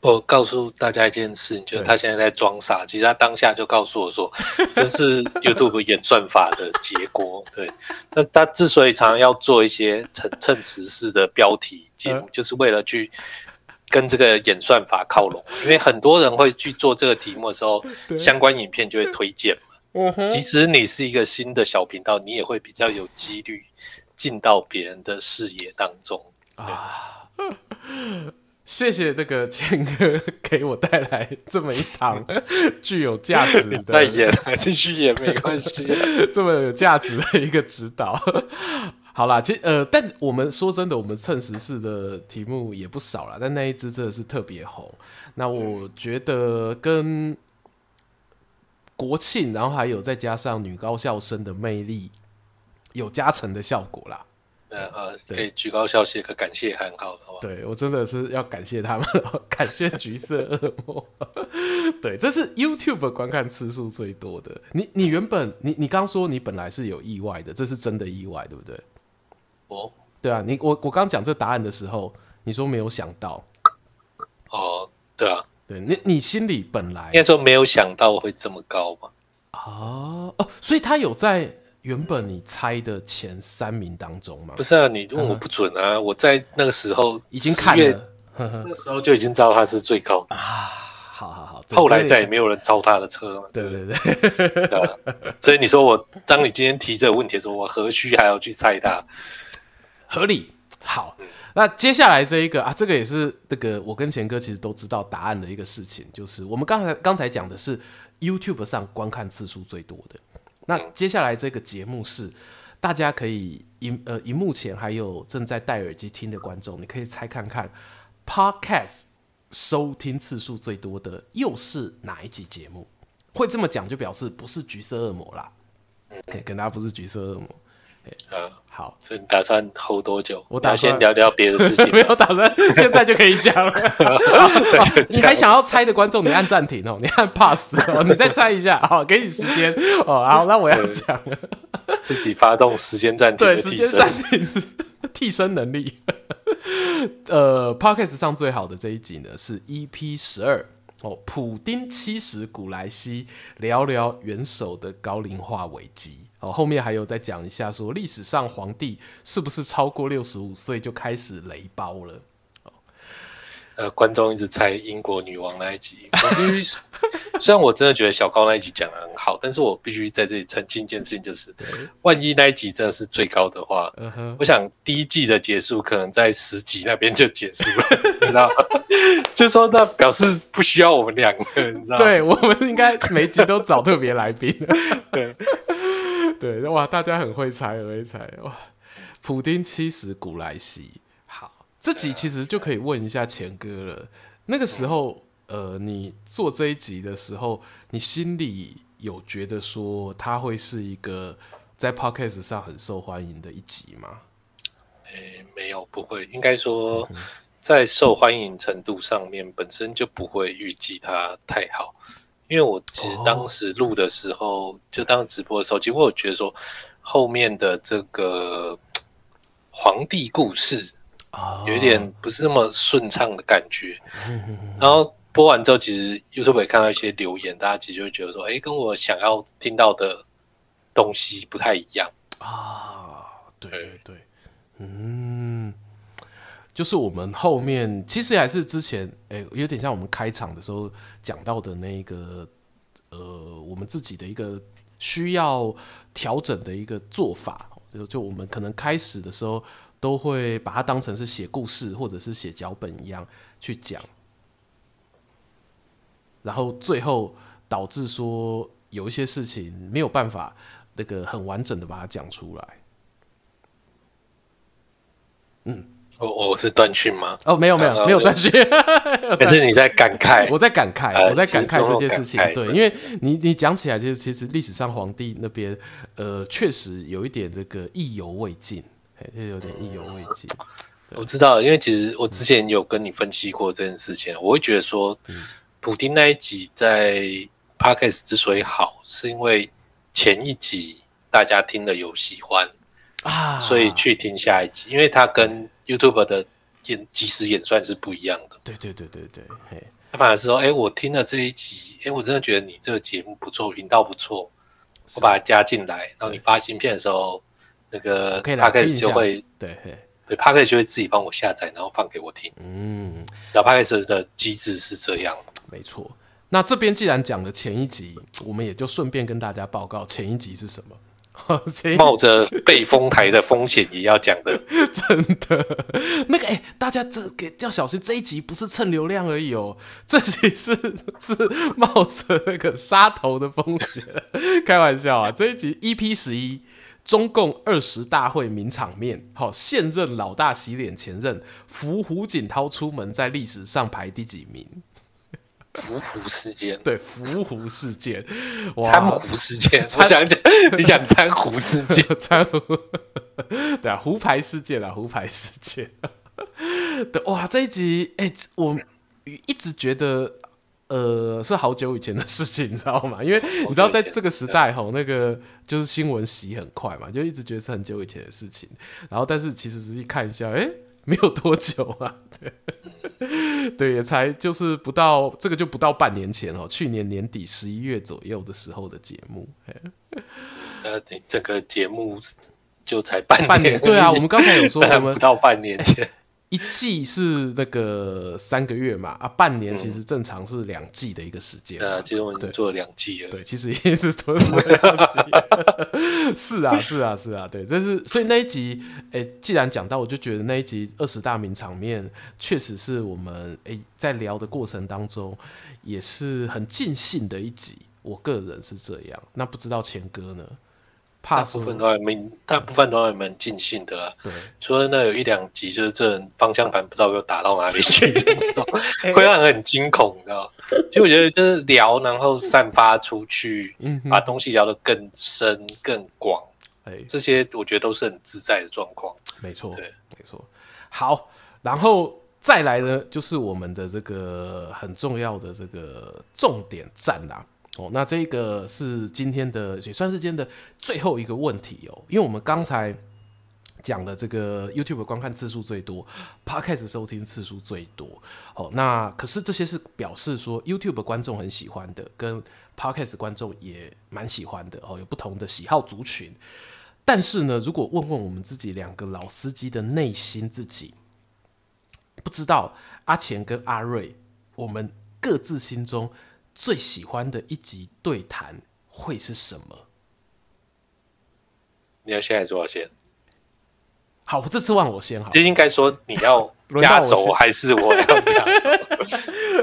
我告诉大家一件事，就是他现在在装傻。其实他当下就告诉我说，这是 YouTube 演算法的结果。对，那他之所以常常要做一些蹭蹭时事的标题节目，就是为了去跟这个演算法靠拢。因为很多人会去做这个题目的时候，相关影片就会推荐嘛。即使你是一个新的小频道，你也会比较有几率进到别人的视野当中啊。谢谢那个谦哥给我带来这么一堂具有价值的，再演还继续演没关系，这么有价值的一个指导。好啦，其实呃，但我们说真的，我们蹭时事的题目也不少啦，但那一支真的是特别红。那我觉得跟国庆，然后还有再加上女高校生的魅力有加成的效果啦。呃呃，可以橘高校谢，可感谢很，好的，好吧？对，我真的是要感谢他们，感谢橘色恶魔。对，这是 YouTube 观看次数最多的。你你原本你你刚说你本来是有意外的，这是真的意外，对不对？哦，对啊，你我我刚讲这答案的时候，你说没有想到。哦，对啊，对你你心里本来应该说没有想到会这么高嘛？哦哦，所以他有在。原本你猜的前三名当中吗？不是啊，你问我不准啊！嗯、我在那个时候已经看了，那时候就已经知道他是最高的啊。好好好，后来再也没有人超他的车。对对对，对所以你说我，当你今天提这个问题的时候，我何须还要去猜他？合理。好，那接下来这一个啊，这个也是这个我跟贤哥其实都知道答案的一个事情，就是我们刚才刚才讲的是 YouTube 上观看次数最多的。那接下来这个节目是，大家可以荧呃荧幕前还有正在戴耳机听的观众，你可以猜看看，Podcast 收听次数最多的又是哪一集节目？会这么讲就表示不是橘色恶魔啦，嗯，跟大家不是橘色恶魔。嗯，好，所以你打算 hold 多久？我打算先聊聊别的事情，没有打算 现在就可以讲了。哦、你还想要猜的观众，你按暂停哦，你按 pass 哦，你再猜一下，好，给你时间哦。好，那我要讲了，自己发动时间暂停，对，时间暂停 替身能力。呃，Podcast 上最好的这一集呢是 EP 十二哦，普丁七十古莱西，聊聊元首的高龄化危机。哦，后面还有再讲一下，说历史上皇帝是不是超过六十五岁就开始雷包了？哦，呃，观众一直猜英国女王那一集，我必须 虽然我真的觉得小高那一集讲的很好，但是我必须在这里澄清一件事情，就是万一那一集真的是最高的话，我想第一季的结束可能在十集那边就结束了，你知道吗？就说那表示不需要我们两个，你知道吗？对，我们应该每集都找特别来宾，对。对，哇，大家很会猜，很会猜，哇，普丁七十古来稀。好，这集其实就可以问一下钱哥了。那个时候，呃，你做这一集的时候，你心里有觉得说他会是一个在 Podcast 上很受欢迎的一集吗？诶，没有，不会。应该说，在受欢迎程度上面，本身就不会预计它太好。因为我其实当时录的时候，哦、就当直播的时候，其实我有觉得说后面的这个皇帝故事有一点不是那么顺畅的感觉。哦、然后播完之后，其实 YouTube 也看到一些留言，大家其实就会觉得说，哎，跟我想要听到的东西不太一样啊。对对对，嗯。就是我们后面其实还是之前，哎、有点像我们开场的时候讲到的那个，呃，我们自己的一个需要调整的一个做法。就就我们可能开始的时候都会把它当成是写故事或者是写脚本一样去讲，然后最后导致说有一些事情没有办法那个很完整的把它讲出来。嗯，我我是断讯吗？哦，没有没有没有断讯，可是你在感慨，我在感慨，我在感慨这件事情。对，因为你你讲起来，其实其实历史上皇帝那边，呃，确实有一点这个意犹未尽，哎，有点意犹未尽。我知道，因为其实我之前有跟你分析过这件事情，我会觉得说，普丁那一集在 Podcast 之所以好，是因为前一集大家听了有喜欢。啊，所以去听下一集，因为他跟 YouTube 的演即时演算是不一样的。对对对对对，他反而是说，哎、欸，我听了这一集，哎、欸，我真的觉得你这个节目不错，频道不错，我把它加进来，然后你发新片的时候，那个 Podcast 就会对对 Podcast 就会自己帮我下载，然后放给我听。嗯，然后 Podcast 的机制是这样。没错。那这边既然讲了前一集，我们也就顺便跟大家报告前一集是什么。冒着被封台的风险也要讲的，真的。那个哎、欸，大家这给要小心，这一集不是蹭流量而已哦，这集是是冒着那个杀头的风险，开玩笑啊！这一集 EP 十一，中共二十大会名场面，好，现任老大洗脸前任，扶胡锦涛出门，在历史上排第几名？扶胡事件，对，伏虎事件，参胡事件，我想讲，你讲参胡事件，参胡，对啊，胡牌事件啊，胡牌事件，对，哇，这一集，哎、欸，我一直觉得，呃，是好久以前的事情，你知道吗？因为你知道，在这个时代，吼，那个就是新闻洗很快嘛，就一直觉得是很久以前的事情，然后，但是其实仔细看一下，哎、欸。没有多久啊，对，对，也才就是不到这个就不到半年前哦，去年年底十一月左右的时候的节目，呃，这个节目就才半年，半年，对啊，我们刚才有说我们 不到半年前。一季是那个三个月嘛，啊，半年其实正常是两季的一个时间。对啊，其实我们做了两季了。对，其实已经是做了两季。是啊，是啊，是啊，对，这是所以那一集，哎、欸，既然讲到，我就觉得那一集二十大名场面，确实是我们哎、欸、在聊的过程当中也是很尽兴的一集。我个人是这样，那不知道钱哥呢？大部分都还蛮，大部分都还蛮尽兴的、啊。对，除了那有一两集，就是这人方向盘不知道又打到哪里去，会让人很惊恐，你知道？其实我觉得就是聊，然后散发出去，把东西聊得更深、更广。哎，这些我觉得都是很自在的状况。没错，对，没错。好，然后再来呢，就是我们的这个很重要的这个重点站啦。哦，那这个是今天的也算是今天的最后一个问题哦，因为我们刚才讲的这个 YouTube 观看次数最多，Podcast 收听次数最多。哦，那可是这些是表示说 YouTube 观众很喜欢的，跟 Podcast 观众也蛮喜欢的哦，有不同的喜好族群。但是呢，如果问问我们自己两个老司机的内心，自己不知道阿钱跟阿瑞，我们各自心中。最喜欢的一集对谈会是什么？你要先还是我先？好，这次换我先好。这应该说你要 压轴还是我要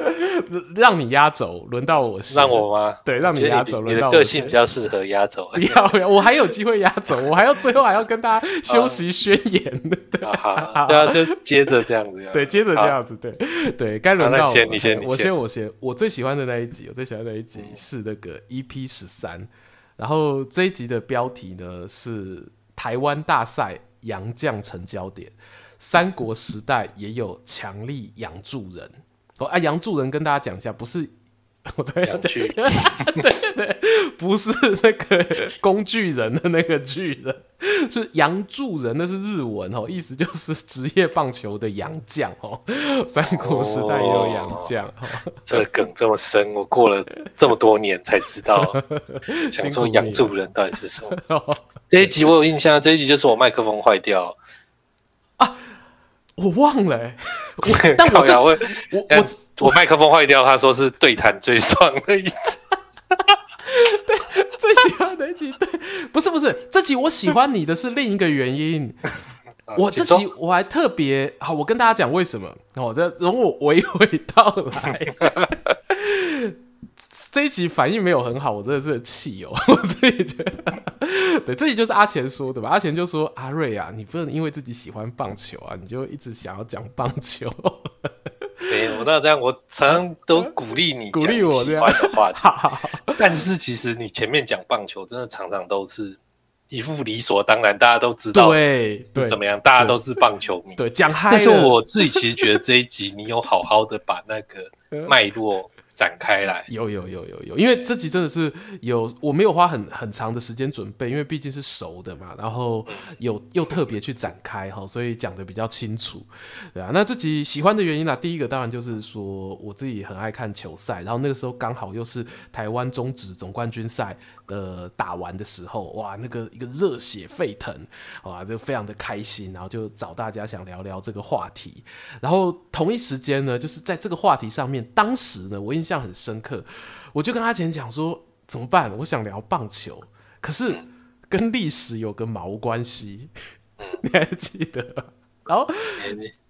让你压轴，轮到我先。让我吗？对，让你压轴，轮到我。个性比较适合压轴。要要，我还有机会压轴，我还要最后还要跟大家休息宣言。好好，对啊，就接着这样子。对，接着这样子。对对，该轮到你先，我先，我先。我最喜欢的那一集，我最喜欢的那一集是那个 EP 十三，然后这一集的标题呢是台湾大赛杨将成焦点。三国时代也有强力养助人哦，啊，洋助人跟大家讲一下，不是我这样讲，对对，不是那个工具人的那个巨人，是洋助人，那是日文哦，意思就是职业棒球的洋将哦。三国时代也有洋将，哦，这个梗这么深，我过了这么多年才知道，想说洋助人到底是什么？这一集我有印象，这一集就是我麦克风坏掉。啊，我忘了、欸，但我我我我我麦克风坏掉，他说是对谈最爽的一集，对，最喜欢的一集，对，不是不是，这集我喜欢你的是另一个原因，我这集我还特别好，我跟大家讲为什么，我这容我娓娓道来。这一集反应没有很好，我真的是很气哦！我自己觉得，对，这里就是阿钱说的吧？阿钱就说：“阿瑞啊，你不能因为自己喜欢棒球啊，你就一直想要讲棒球。”没有，那这样我常常都鼓励你，鼓励我喜欢的话题。但是其实你前面讲棒球，真的常常都是一副理所当然，大家都知道对怎么样，大家都是棒球迷。对，讲嗨。但是我自己其实觉得这一集你有好好的把那个脉络。展开来，有有有有有，因为这集真的是有，我没有花很很长的时间准备，因为毕竟是熟的嘛，然后有又特别去展开哈，所以讲得比较清楚，对啊。那自己喜欢的原因啦，第一个当然就是说我自己很爱看球赛，然后那个时候刚好又是台湾中职总冠军赛。呃，打完的时候，哇，那个一个热血沸腾，哇，就非常的开心，然后就找大家想聊聊这个话题。然后同一时间呢，就是在这个话题上面，当时呢，我印象很深刻，我就跟阿钱讲说，怎么办？我想聊棒球，可是跟历史有个毛关系，你还记得？然后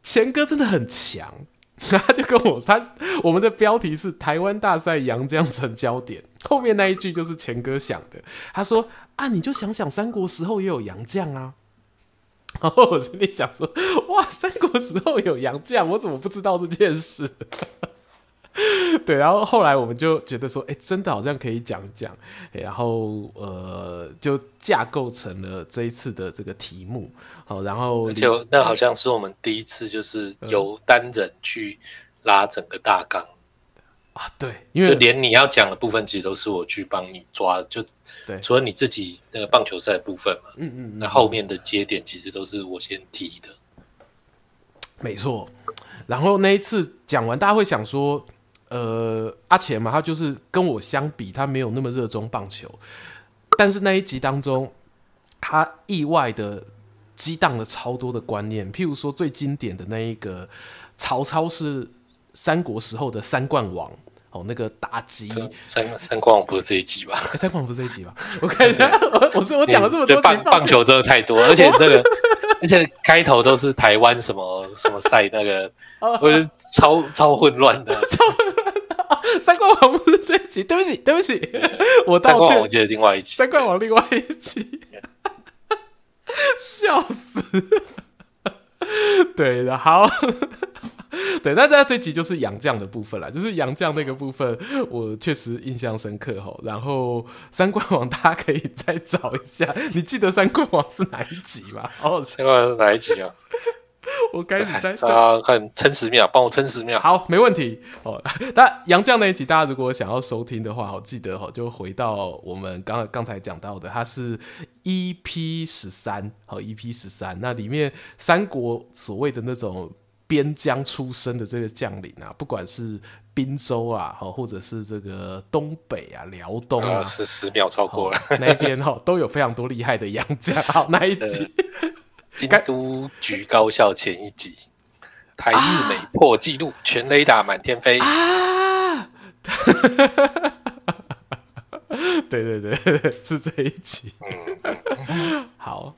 钱哥真的很强。他就跟我说，他我们的标题是台湾大赛杨江成焦点，后面那一句就是钱哥想的。他说啊，你就想想三国时候也有杨将啊。然后我心里想说，哇，三国时候有杨将，我怎么不知道这件事？对，然后后来我们就觉得说，哎，真的好像可以讲一讲，然后呃，就架构成了这一次的这个题目。好，然后就那好像是我们第一次就是由单人去拉整个大纲、嗯、啊，对，因为就连你要讲的部分，其实都是我去帮你抓，就对，除了你自己那个棒球赛的部分嘛，嗯嗯，嗯，那后面的节点其实都是我先提的，没错。然后那一次讲完，大家会想说。呃，阿钱嘛，他就是跟我相比，他没有那么热衷棒球，但是那一集当中，他意外的激荡了超多的观念，譬如说最经典的那一个，曹操是三国时候的三冠王哦，那个打击三三冠王不是这一集吧？欸、三冠王不是这一集吧？我看一下，我我说我讲了这么多棒棒球真的太多，而且那个 而且开头都是台湾什么什么赛那个。我觉得超超混乱的，超混乱。三冠王不是这一集，对不起，对不起，我道歉。三冠王我记得另外一集，三冠王另外一集，笑死。对的，好，对，那在这集就是杨绛的部分了，就是杨绛那个部分，我确实印象深刻哈。然后三冠王大家可以再找一下，你记得三冠王是哪一集吗？哦，三冠王是哪一集啊？我开始在大家看撑十秒，帮我撑十秒。好，没问题。哦，那杨绛那一集，大家如果想要收听的话，我记得哦，就回到我们刚刚才讲到的，它是 EP 十三，好，EP 十三。那里面三国所谓的那种边疆出身的这个将领啊，不管是滨州啊，好，或者是这个东北啊、辽东啊，是十秒超过了那边哈，都有非常多厉害的洋将。好，那一集。京都局高校前一集，台日美破纪录，啊、全雷打满天飞啊！对对对，是这一集。嗯、好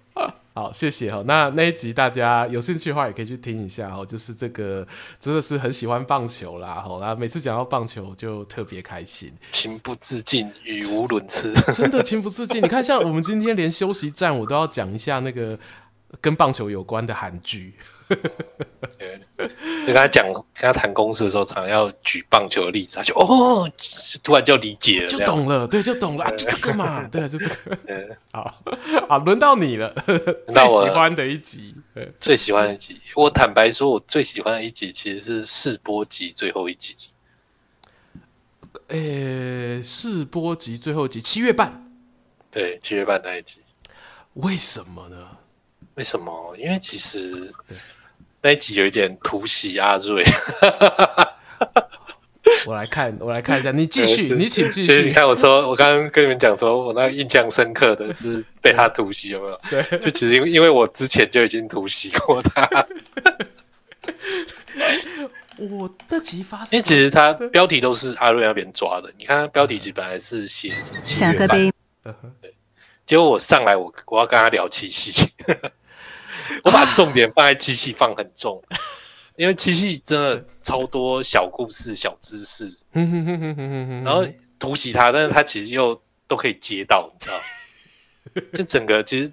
好，谢谢哈。那那一集大家有兴趣的话，也可以去听一下哦。就是这个真的是很喜欢棒球啦，哈。然后每次讲到棒球就特别开心，情不自禁，语无伦次，真的情不自禁。你看，像我们今天连休息站，我都要讲一下那个。跟棒球有关的韩剧，就跟他讲，跟他谈公司的时候，常常要举棒球的例子，他就哦，突然就理解了，就懂了，对，就懂了啊，就这个嘛，对啊，就这个。好，好，轮到你了，最喜欢的一集，最喜欢的一集，我坦白说，我最喜欢的一集其实是试播集最后一集。呃，试播集最后一集，七月半，对，七月半那一集，为什么呢？为什么？因为其实那一集有一点突袭阿瑞。我来看，我来看一下。你继续，你请继续。你看，我说，我刚刚跟你们讲，说我那个印象深刻的是被他突袭，有没有？对，就其实因为因为我之前就已经突袭过他。我的集发生，因为其实他标题都是阿瑞那边抓的。你看，他标题其实本来是写七月半，对。结果我上来，我我要跟他聊七夕。我把重点放在七夕放很重，因为七夕真的超多小故事、小知识。然后突袭他，但是他其实又都可以接到，你知道？就整个其实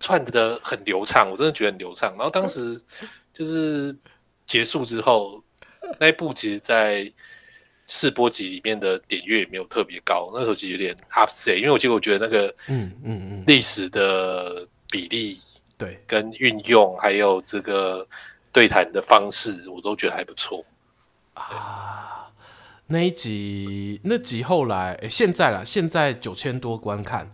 串的很流畅，我真的觉得很流畅。然后当时就是结束之后，那一部其实，在试播集里面的点阅也没有特别高，那时候其实有点 upset，因为我结果我觉得那个嗯嗯嗯历史的比例对。跟运用还有这个对谈的方式，我都觉得还不错。啊。那一集那集后来诶现在啦，现在九千多观看，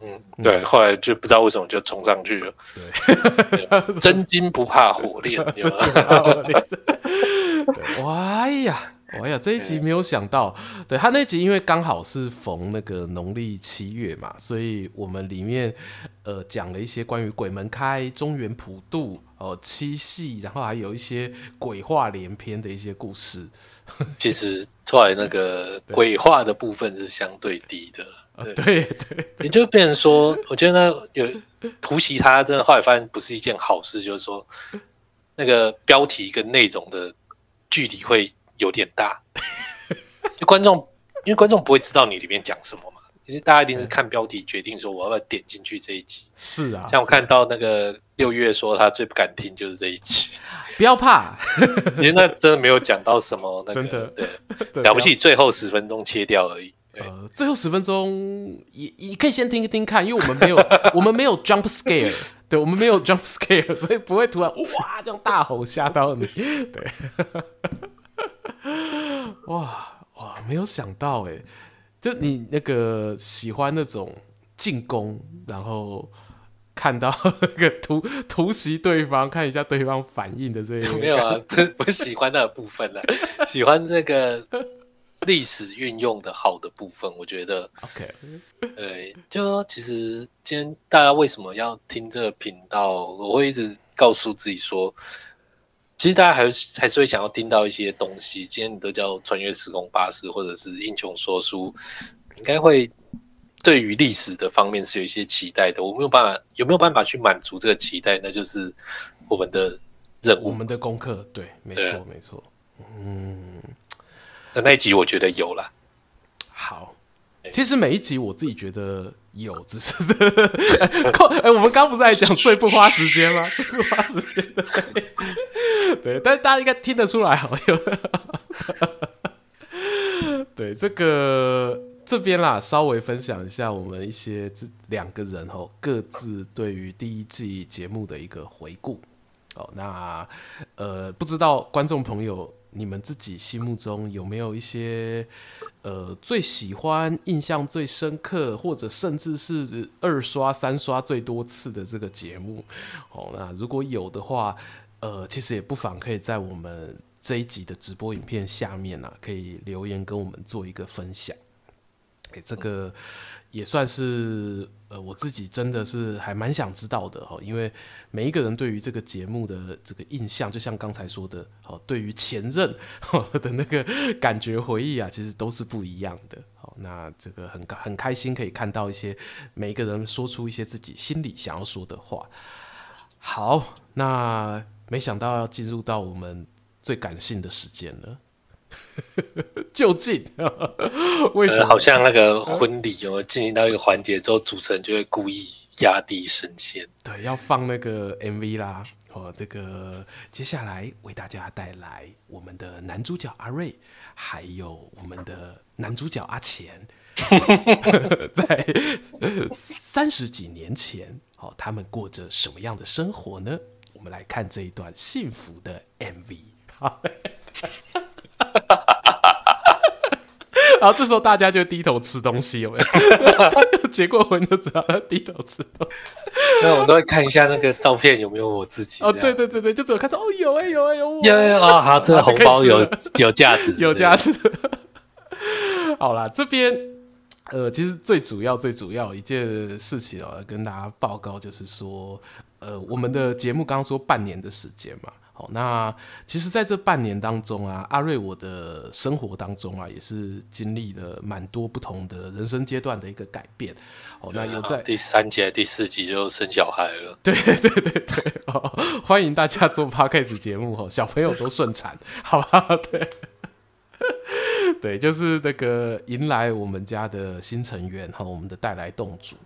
嗯对，嗯后来就不知道为什么就冲上去了，对，真金不怕火炼，真金不怕火炼，对，哎呀。哎呀，这一集没有想到，对，他那集因为刚好是逢那个农历七月嘛，所以我们里面呃讲了一些关于鬼门开、中原普渡、哦、呃、七夕，然后还有一些鬼话连篇的一些故事。其实后来那个鬼话的部分是相对低的，对对也就变成说，我觉得那有突袭他，真的后来发现不是一件好事，就是说那个标题跟内容的距离会。有点大，就观众，因为观众不会知道你里面讲什么嘛，其实大家一定是看标题决定说我要不要点进去这一集。是啊，像我看到那个六月说他最不敢听就是这一集，不要怕，因为那真的没有讲到什么，那个，真的。对，对了不起，最后十分钟切掉而已。呃，最后十分钟也你可以先听一听看，因为我们没有我们没有 jump scare，对，我们没有 jump scare，所以不会突然哇这样大吼吓到你，对。哇哇！没有想到哎，就你那个喜欢那种进攻，然后看到 那个突突袭对方，看一下对方反应的这一 没有啊？不不喜欢那个部分呢、啊？喜欢这个历史运用的好的部分，我觉得 OK。对，就其实今天大家为什么要听这个频道？我会一直告诉自己说。其实大家还是还是会想要听到一些东西。今天你都叫穿越时空巴士或者是英雄说书，应该会对于历史的方面是有一些期待的。我没有办法，有没有办法去满足这个期待？那就是我们的任务，我们的功课。对，没错，没错。嗯，那那一集我觉得有了。好，其实每一集我自己觉得有，只是哎、我们刚不是还讲最不花时间吗？最不花时间的。对，但是大家应该听得出来哦。对，这个这边啦，稍微分享一下我们一些这两个人哦，各自对于第一季节目的一个回顾。哦，那呃，不知道观众朋友你们自己心目中有没有一些呃最喜欢、印象最深刻，或者甚至是二刷、三刷最多次的这个节目？哦，那如果有的话。呃，其实也不妨可以在我们这一集的直播影片下面啊，可以留言跟我们做一个分享。哎，这个也算是呃，我自己真的是还蛮想知道的哈，因为每一个人对于这个节目的这个印象，就像刚才说的，哦，对于前任的那个感觉回忆啊，其实都是不一样的。好，那这个很很开心可以看到一些每一个人说出一些自己心里想要说的话。好，那。没想到要进入到我们最感性的时间了，究竟 为什么？好像那个婚礼哦，进行到一个环节之后，主持人就会故意压低声线，对，要放那个 MV 啦。哦，这个接下来为大家带来我们的男主角阿瑞，还有我们的男主角阿钱，在三十几年前，哦，他们过着什么样的生活呢？我们来看这一段幸福的 MV。好，然后这时候大家就低头吃东西，有没有？结过婚就知道要低头吃东西。那我们都会看一下那个照片有没有我自己。哦，对对对对，就只有看说哦，有哎有哎有我。有有啊，好，这个 红包有有价值，有价值。好啦，这边呃，其实最主要最主要一件事情哦，跟大家报告就是说。呃，我们的节目刚刚说半年的时间嘛，好，那其实在这半年当中啊，阿瑞我的生活当中啊，也是经历了蛮多不同的人生阶段的一个改变。哦，那有在第三集、第四集就生小孩了。对对对对，哦，欢迎大家做 Podcast 节目哦，小朋友都顺产，好吧？对，对，就是那个迎来我们家的新成员哈，我们的带来洞主。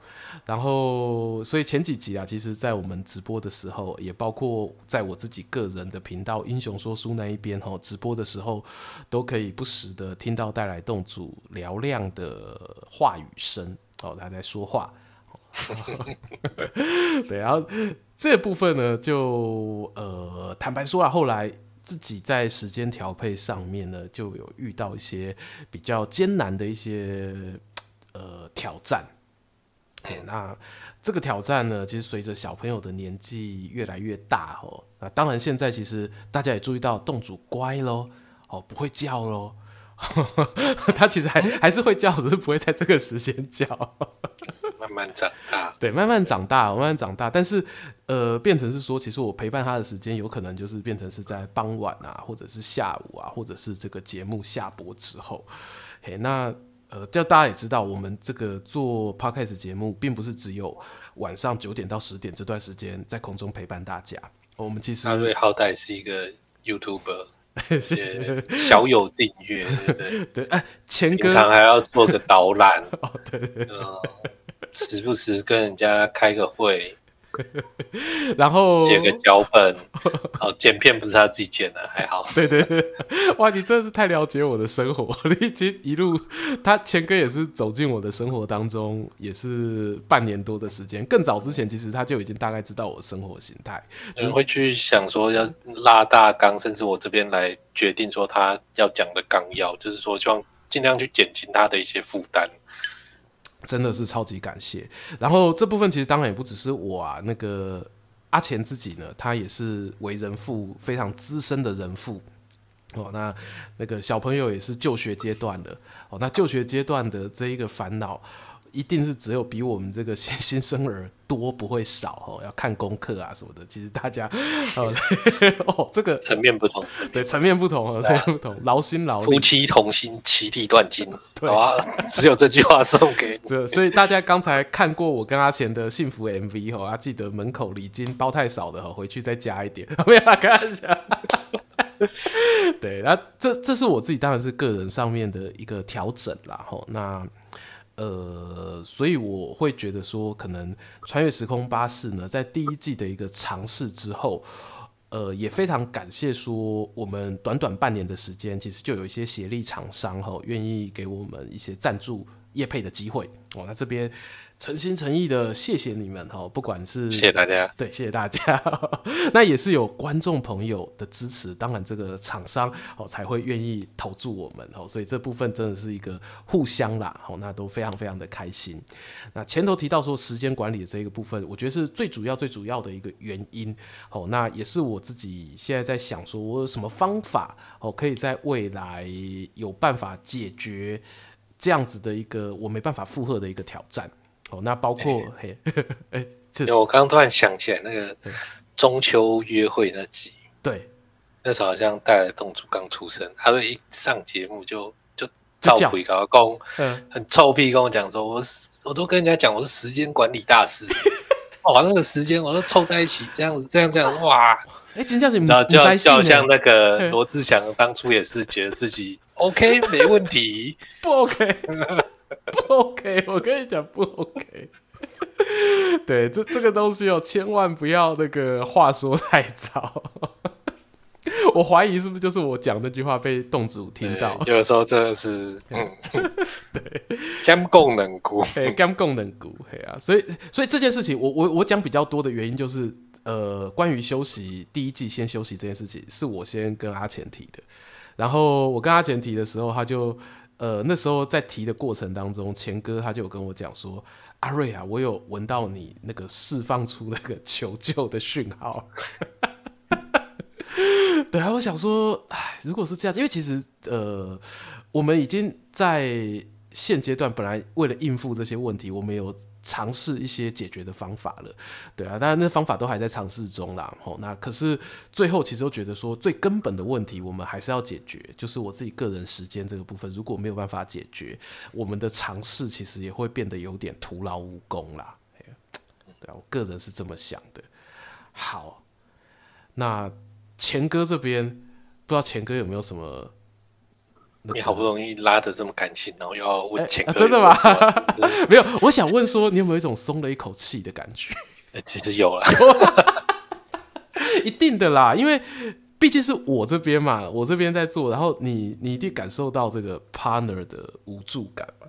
然后，所以前几集啊，其实，在我们直播的时候，也包括在我自己个人的频道“英雄说书”那一边哈，直播的时候，都可以不时的听到带来洞主嘹亮的话语声哦，他在说话。对，然后这部分呢，就呃，坦白说啊，后来自己在时间调配上面呢，就有遇到一些比较艰难的一些呃挑战。嘿，那这个挑战呢，其实随着小朋友的年纪越来越大哦，那当然现在其实大家也注意到，洞主乖咯，哦，不会叫咯。他其实还还是会叫，只是不会在这个时间叫。慢慢长大，对，慢慢长大，慢慢长大。但是，呃，变成是说，其实我陪伴他的时间，有可能就是变成是在傍晚啊，或者是下午啊，或者是这个节目下播之后。嘿，那。呃，就大家也知道，我们这个做 podcast 节目，并不是只有晚上九点到十点这段时间在空中陪伴大家。我们其实阿瑞好歹是一个 YouTuber，谢谢小有订阅，对对？对，哎，前哥常还要做个导览，哦，对对，对，嗯，时不时跟人家开个会。然后写个脚本，哦，剪片不是他自己剪的，还好。对 对对，哇，你真的是太了解我的生活，你已经一路，他前哥也是走进我的生活当中，也是半年多的时间。更早之前，其实他就已经大概知道我的生活形态，只会去想说要拉大纲，甚至我这边来决定说他要讲的纲要，就是说希望尽量去减轻他的一些负担。真的是超级感谢，然后这部分其实当然也不只是我啊，那个阿钱自己呢，他也是为人父非常资深的人父哦，那那个小朋友也是就学阶段的哦，那就学阶段的这一个烦恼。一定是只有比我们这个新 新生儿多不会少哦，要看功课啊什么的。其实大家，呃 哦，这个层面不同，对，层面不同，层面不同，劳心劳力，夫妻同心，其利断金。对啊，只有这句话送给这。所以大家刚才看过我跟阿钱的幸福 MV 哦，啊记得门口礼金包太少的哦，回去再加一点。没有看一下。对，那这这是我自己当然是个人上面的一个调整啦。吼，那。呃，所以我会觉得说，可能穿越时空巴士呢，在第一季的一个尝试之后，呃，也非常感谢说，我们短短半年的时间，其实就有一些协力厂商哈，愿意给我们一些赞助业配的机会。哦，那这边。诚心诚意的谢谢你们哈，不管是谢谢大家，对，谢谢大家。那也是有观众朋友的支持，当然这个厂商哦才会愿意投注我们哦，所以这部分真的是一个互相啦，好，那都非常非常的开心。那前头提到说时间管理的这个部分，我觉得是最主要最主要的一个原因哦，那也是我自己现在在想说，我有什么方法哦，可以在未来有办法解决这样子的一个我没办法负荷的一个挑战。哦，那包括嘿，哎，我刚刚突然想起来那个中秋约会那集，对，那时候好像带来洞主刚出生，他说一上节目就就照鬼搞工，嗯，很臭屁跟我讲说，我我都跟人家讲我是时间管理大师，哇，那个时间我都凑在一起，这样子这样这样，哇，哎，真叫什么？然后就就像那个 罗志祥当初也是觉得自己 OK 没问题，不 OK。不 OK，我跟你讲不 OK。对，这这个东西哦，千万不要那个话说太早。我怀疑是不是就是我讲那句话被洞主听到？有的时候真的是，嗯，对，肝功能谷，哎，肝功能顾，嘿啊，所以所以这件事情，我我我讲比较多的原因就是，呃，关于休息第一季先休息这件事情，是我先跟阿钱提的。然后我跟阿钱提的时候，他就。呃，那时候在提的过程当中，钱哥他就有跟我讲说：“阿瑞啊，我有闻到你那个释放出那个求救的讯号。”对啊，我想说，哎，如果是这样，因为其实呃，我们已经在现阶段本来为了应付这些问题，我们有。尝试一些解决的方法了，对啊，当然那方法都还在尝试中啦。吼，那可是最后其实都觉得说，最根本的问题我们还是要解决，就是我自己个人时间这个部分，如果没有办法解决，我们的尝试其实也会变得有点徒劳无功啦。对啊，我个人是这么想的。好，那钱哥这边不知道钱哥有没有什么你好不容易拉的这么感情，然后又要问钱、欸啊，真的吗？没有，我想问说，你有没有一种松了一口气的感觉？欸、其实有了，一定的啦，因为毕竟是我这边嘛，我这边在做，然后你你一定感受到这个 partner 的无助感嘛。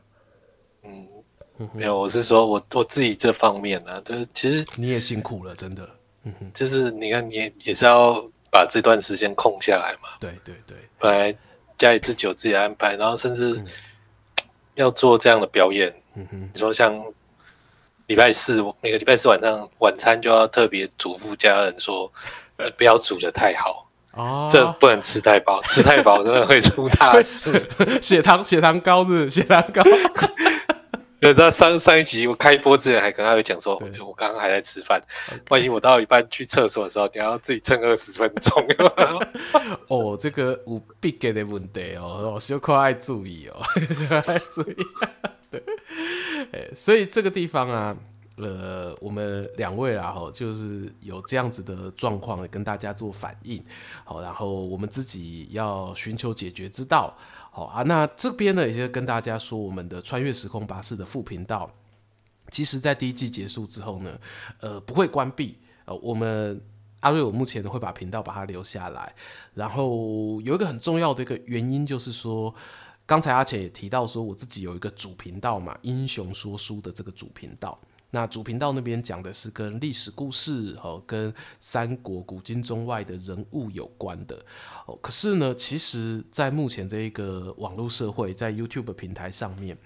嗯，没有，我是说我我自己这方面呢、啊，就是其实你也辛苦了，真的。嗯哼，就是你看，你也也是要把这段时间空下来嘛。对对对，本来。家里自己有自己的安排，然后甚至要做这样的表演。嗯哼，你说像礼拜四，每个礼拜四晚上晚餐就要特别嘱咐家人说，呃，不要煮的太好哦，这不能吃太饱，吃太饱真的会出大事，血糖血糖高是是？血糖高。对，那上上一集我开播之前还跟他讲说，我刚刚还在吃饭.万一我到一半去厕所的时候，你要自己撑二十分钟。哦，这个有必给的问题哦，小可爱注意哦，爱注意。对，所以这个地方啊，呃，我们两位啊，哈，就是有这样子的状况跟大家做反应，好，然后我们自己要寻求解决之道。好啊，那这边呢，也就跟大家说，我们的穿越时空巴士的副频道，其实在第一季结束之后呢，呃，不会关闭。呃，我们阿瑞，我目前会把频道把它留下来。然后有一个很重要的一个原因，就是说，刚才阿钱也提到说，我自己有一个主频道嘛，英雄说书的这个主频道。那主频道那边讲的是跟历史故事哦，跟三国古今中外的人物有关的哦。可是呢，其实，在目前这一个网络社会，在 YouTube 平台上面，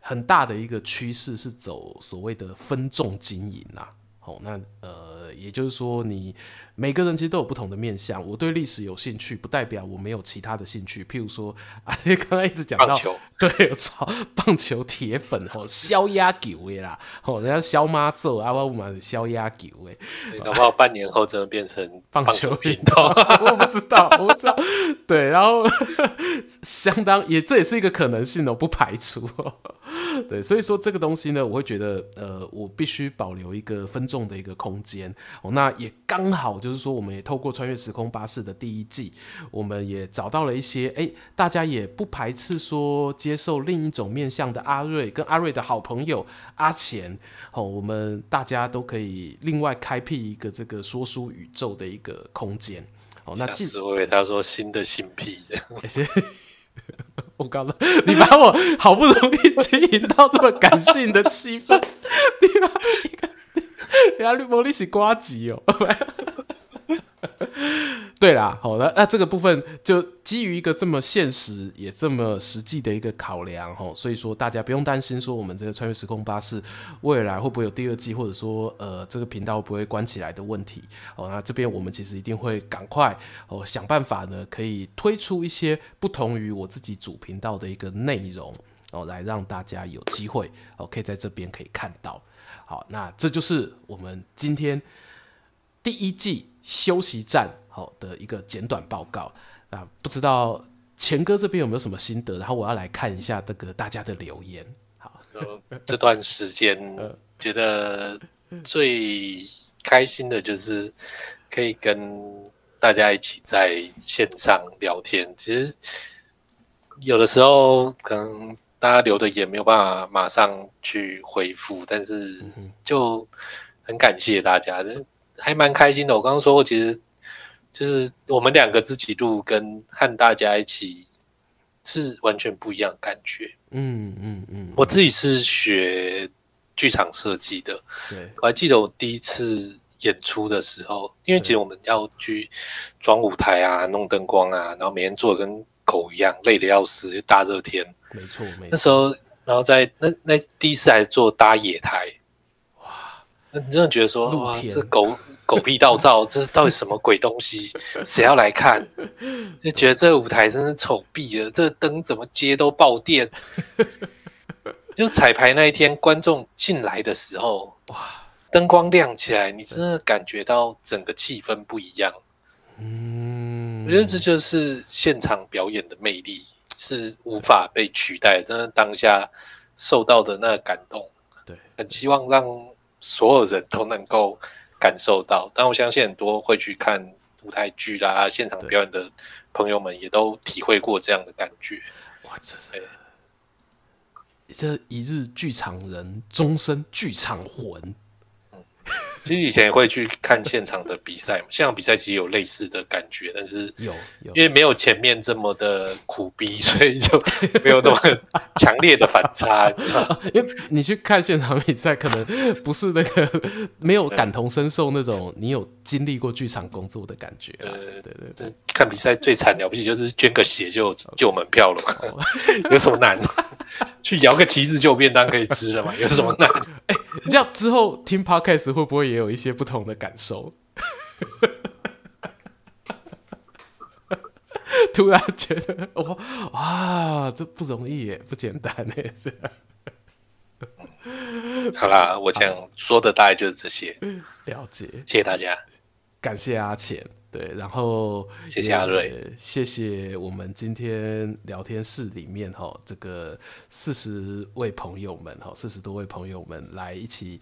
很大的一个趋势是走所谓的分众经营呐。哦，那呃，也就是说，你每个人其实都有不同的面向。我对历史有兴趣，不代表我没有其他的兴趣。譬如说，啊，刚刚一直讲到，对，我操，棒球铁粉哦，消压球的啦，哦，人家消妈做啊，我嘛是萧亚球的，搞不好半年后真的变成 棒球频道，我不知道，我不知道。对，然后 相当也这也是一个可能性哦，不排除。对，所以说这个东西呢，我会觉得，呃，我必须保留一个分众的一个空间哦。那也刚好就是说，我们也透过穿越时空巴士的第一季，我们也找到了一些，哎，大家也不排斥说接受另一种面向的阿瑞，跟阿瑞的好朋友阿钱，哦，我们大家都可以另外开辟一个这个说书宇宙的一个空间。哦，那其实我以为他说新的新癖。我刚刚你，把我好不容易经营到这么感性的气氛，你把一个，你阿绿魔力是瓜吉哦。对啦，好的，那这个部分就基于一个这么现实也这么实际的一个考量哈，所以说大家不用担心说我们这个穿越时空巴士未来会不会有第二季，或者说呃这个频道会不会关起来的问题哦。那这边我们其实一定会赶快哦想办法呢，可以推出一些不同于我自己主频道的一个内容哦，来让大家有机会哦可以在这边可以看到。好，那这就是我们今天第一季休息站。好的一个简短报告啊，不知道钱哥这边有没有什么心得？然后我要来看一下这个大家的留言。好，这段时间觉得最开心的就是可以跟大家一起在线上聊天。其实有的时候可能大家留的言没有办法马上去回复，但是就很感谢大家，还蛮开心的。我刚刚说过，其实。就是我们两个自己录，跟和大家一起是完全不一样的感觉。嗯嗯嗯，我自己是学剧场设计的，对，我还记得我第一次演出的时候，因为其实我们要去装舞台啊、弄灯光啊，然后每天做的跟狗一样，累得要死，大热天。没错，没错。那时候，然后在那那第一次还做搭野台，你真的觉得说，哇，这狗。狗屁倒灶，这到底什么鬼东西？谁要来看？就觉得这个舞台真是丑毙了，这灯怎么接都爆电。就彩排那一天，观众进来的时候，哇，灯光亮起来，你真的感觉到整个气氛不一样。嗯，我觉得这就是现场表演的魅力，是无法被取代。真的当下受到的那个感动，对，很希望让所有人都能够。感受到，但我相信很多会去看舞台剧啦、现场表演的朋友们也都体会过这样的感觉。哇，这这一日剧场人，终身剧场魂。其实以前也会去看现场的比赛，现场比赛其实有类似的感觉，但是有有，因为没有前面这么的苦逼，所以就没有那么强烈的反差。因为你去看现场比赛，可能不是那个没有感同身受那种，你有经历过剧场工作的感觉。对对对对，看比赛最惨了不起就是捐个血就就门票了嘛，有什么难？去摇个旗子就有便当可以吃了嘛，有什么难？哎、这样之后听 Podcast 会不会也有一些不同的感受？突然觉得哇哇，这不容易耶，不简单耶！这样好啦，我想说的大概就是这些。了解，谢谢大家，感谢阿浅。对，然后谢谢阿瑞，谢谢我们今天聊天室里面哈，这个四十位朋友们哈，四十多位朋友们来一起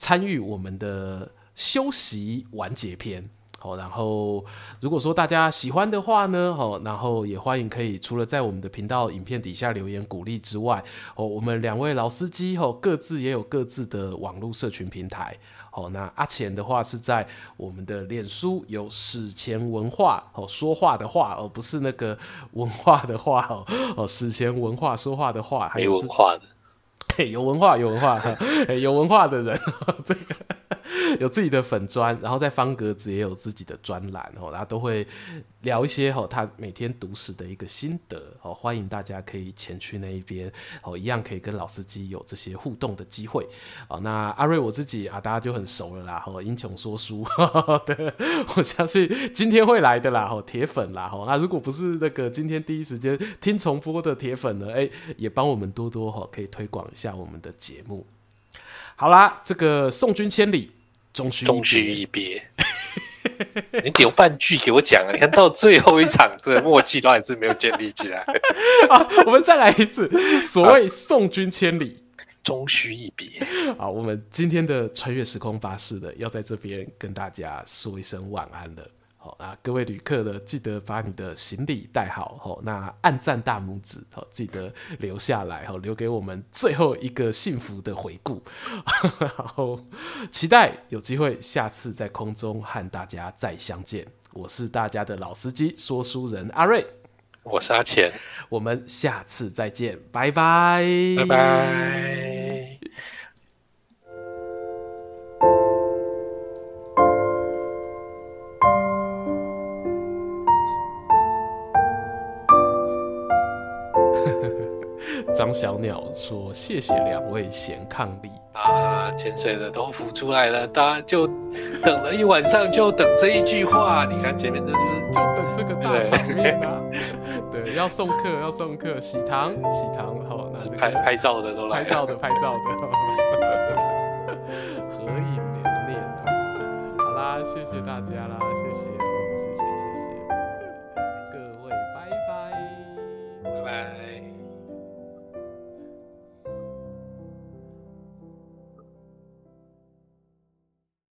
参与我们的休息完结篇。好，然后如果说大家喜欢的话呢，好，然后也欢迎可以除了在我们的频道影片底下留言鼓励之外，哦，我们两位老司机吼各自也有各自的网络社群平台。好，那阿钱的话是在我们的脸书有史前文化哦，说话的话而不是那个文化的话哦哦，史前文化说话的话，还有文化的，嘿，有文化有文化，哈，有文化的人，这个。有自己的粉专，然后在方格子也有自己的专栏哦，然后都会聊一些哦，他每天读史的一个心得哦，欢迎大家可以前去那一边哦，一样可以跟老司机有这些互动的机会哦。那阿瑞我自己啊，大家就很熟了啦，哦，英雄说书，对，我相信今天会来的啦，哦，铁粉啦，哦，那如果不是那个今天第一时间听重播的铁粉呢，哎，也帮我们多多哈，可以推广一下我们的节目。好啦，这个送君千里。终须一别，你留半句给我讲啊！你看到最后一场，这个默契都还是没有建立起来。好，我们再来一次。所谓送君千里，终须一别。好，我们今天的穿越时空巴士的要在这边跟大家说一声晚安了。好啊，各位旅客的，记得把你的行李带好。好，那按赞大拇指，好，记得留下来，好，留给我们最后一个幸福的回顾。好，期待有机会下次在空中和大家再相见。我是大家的老司机说书人阿瑞，我是阿钱，我们下次再见，拜拜，拜拜。张小鸟说：“谢谢两位贤伉俪啊，潜水的都浮出来了，大家就等了一晚上，就等这一句话。你看前面这是就等这个大场面啊！对，对，要送客，要送客，喜糖，喜糖，好，那、这个、拍拍照的都来，拍照的，拍照的，合影留念。好啦，谢谢大家啦，谢谢。”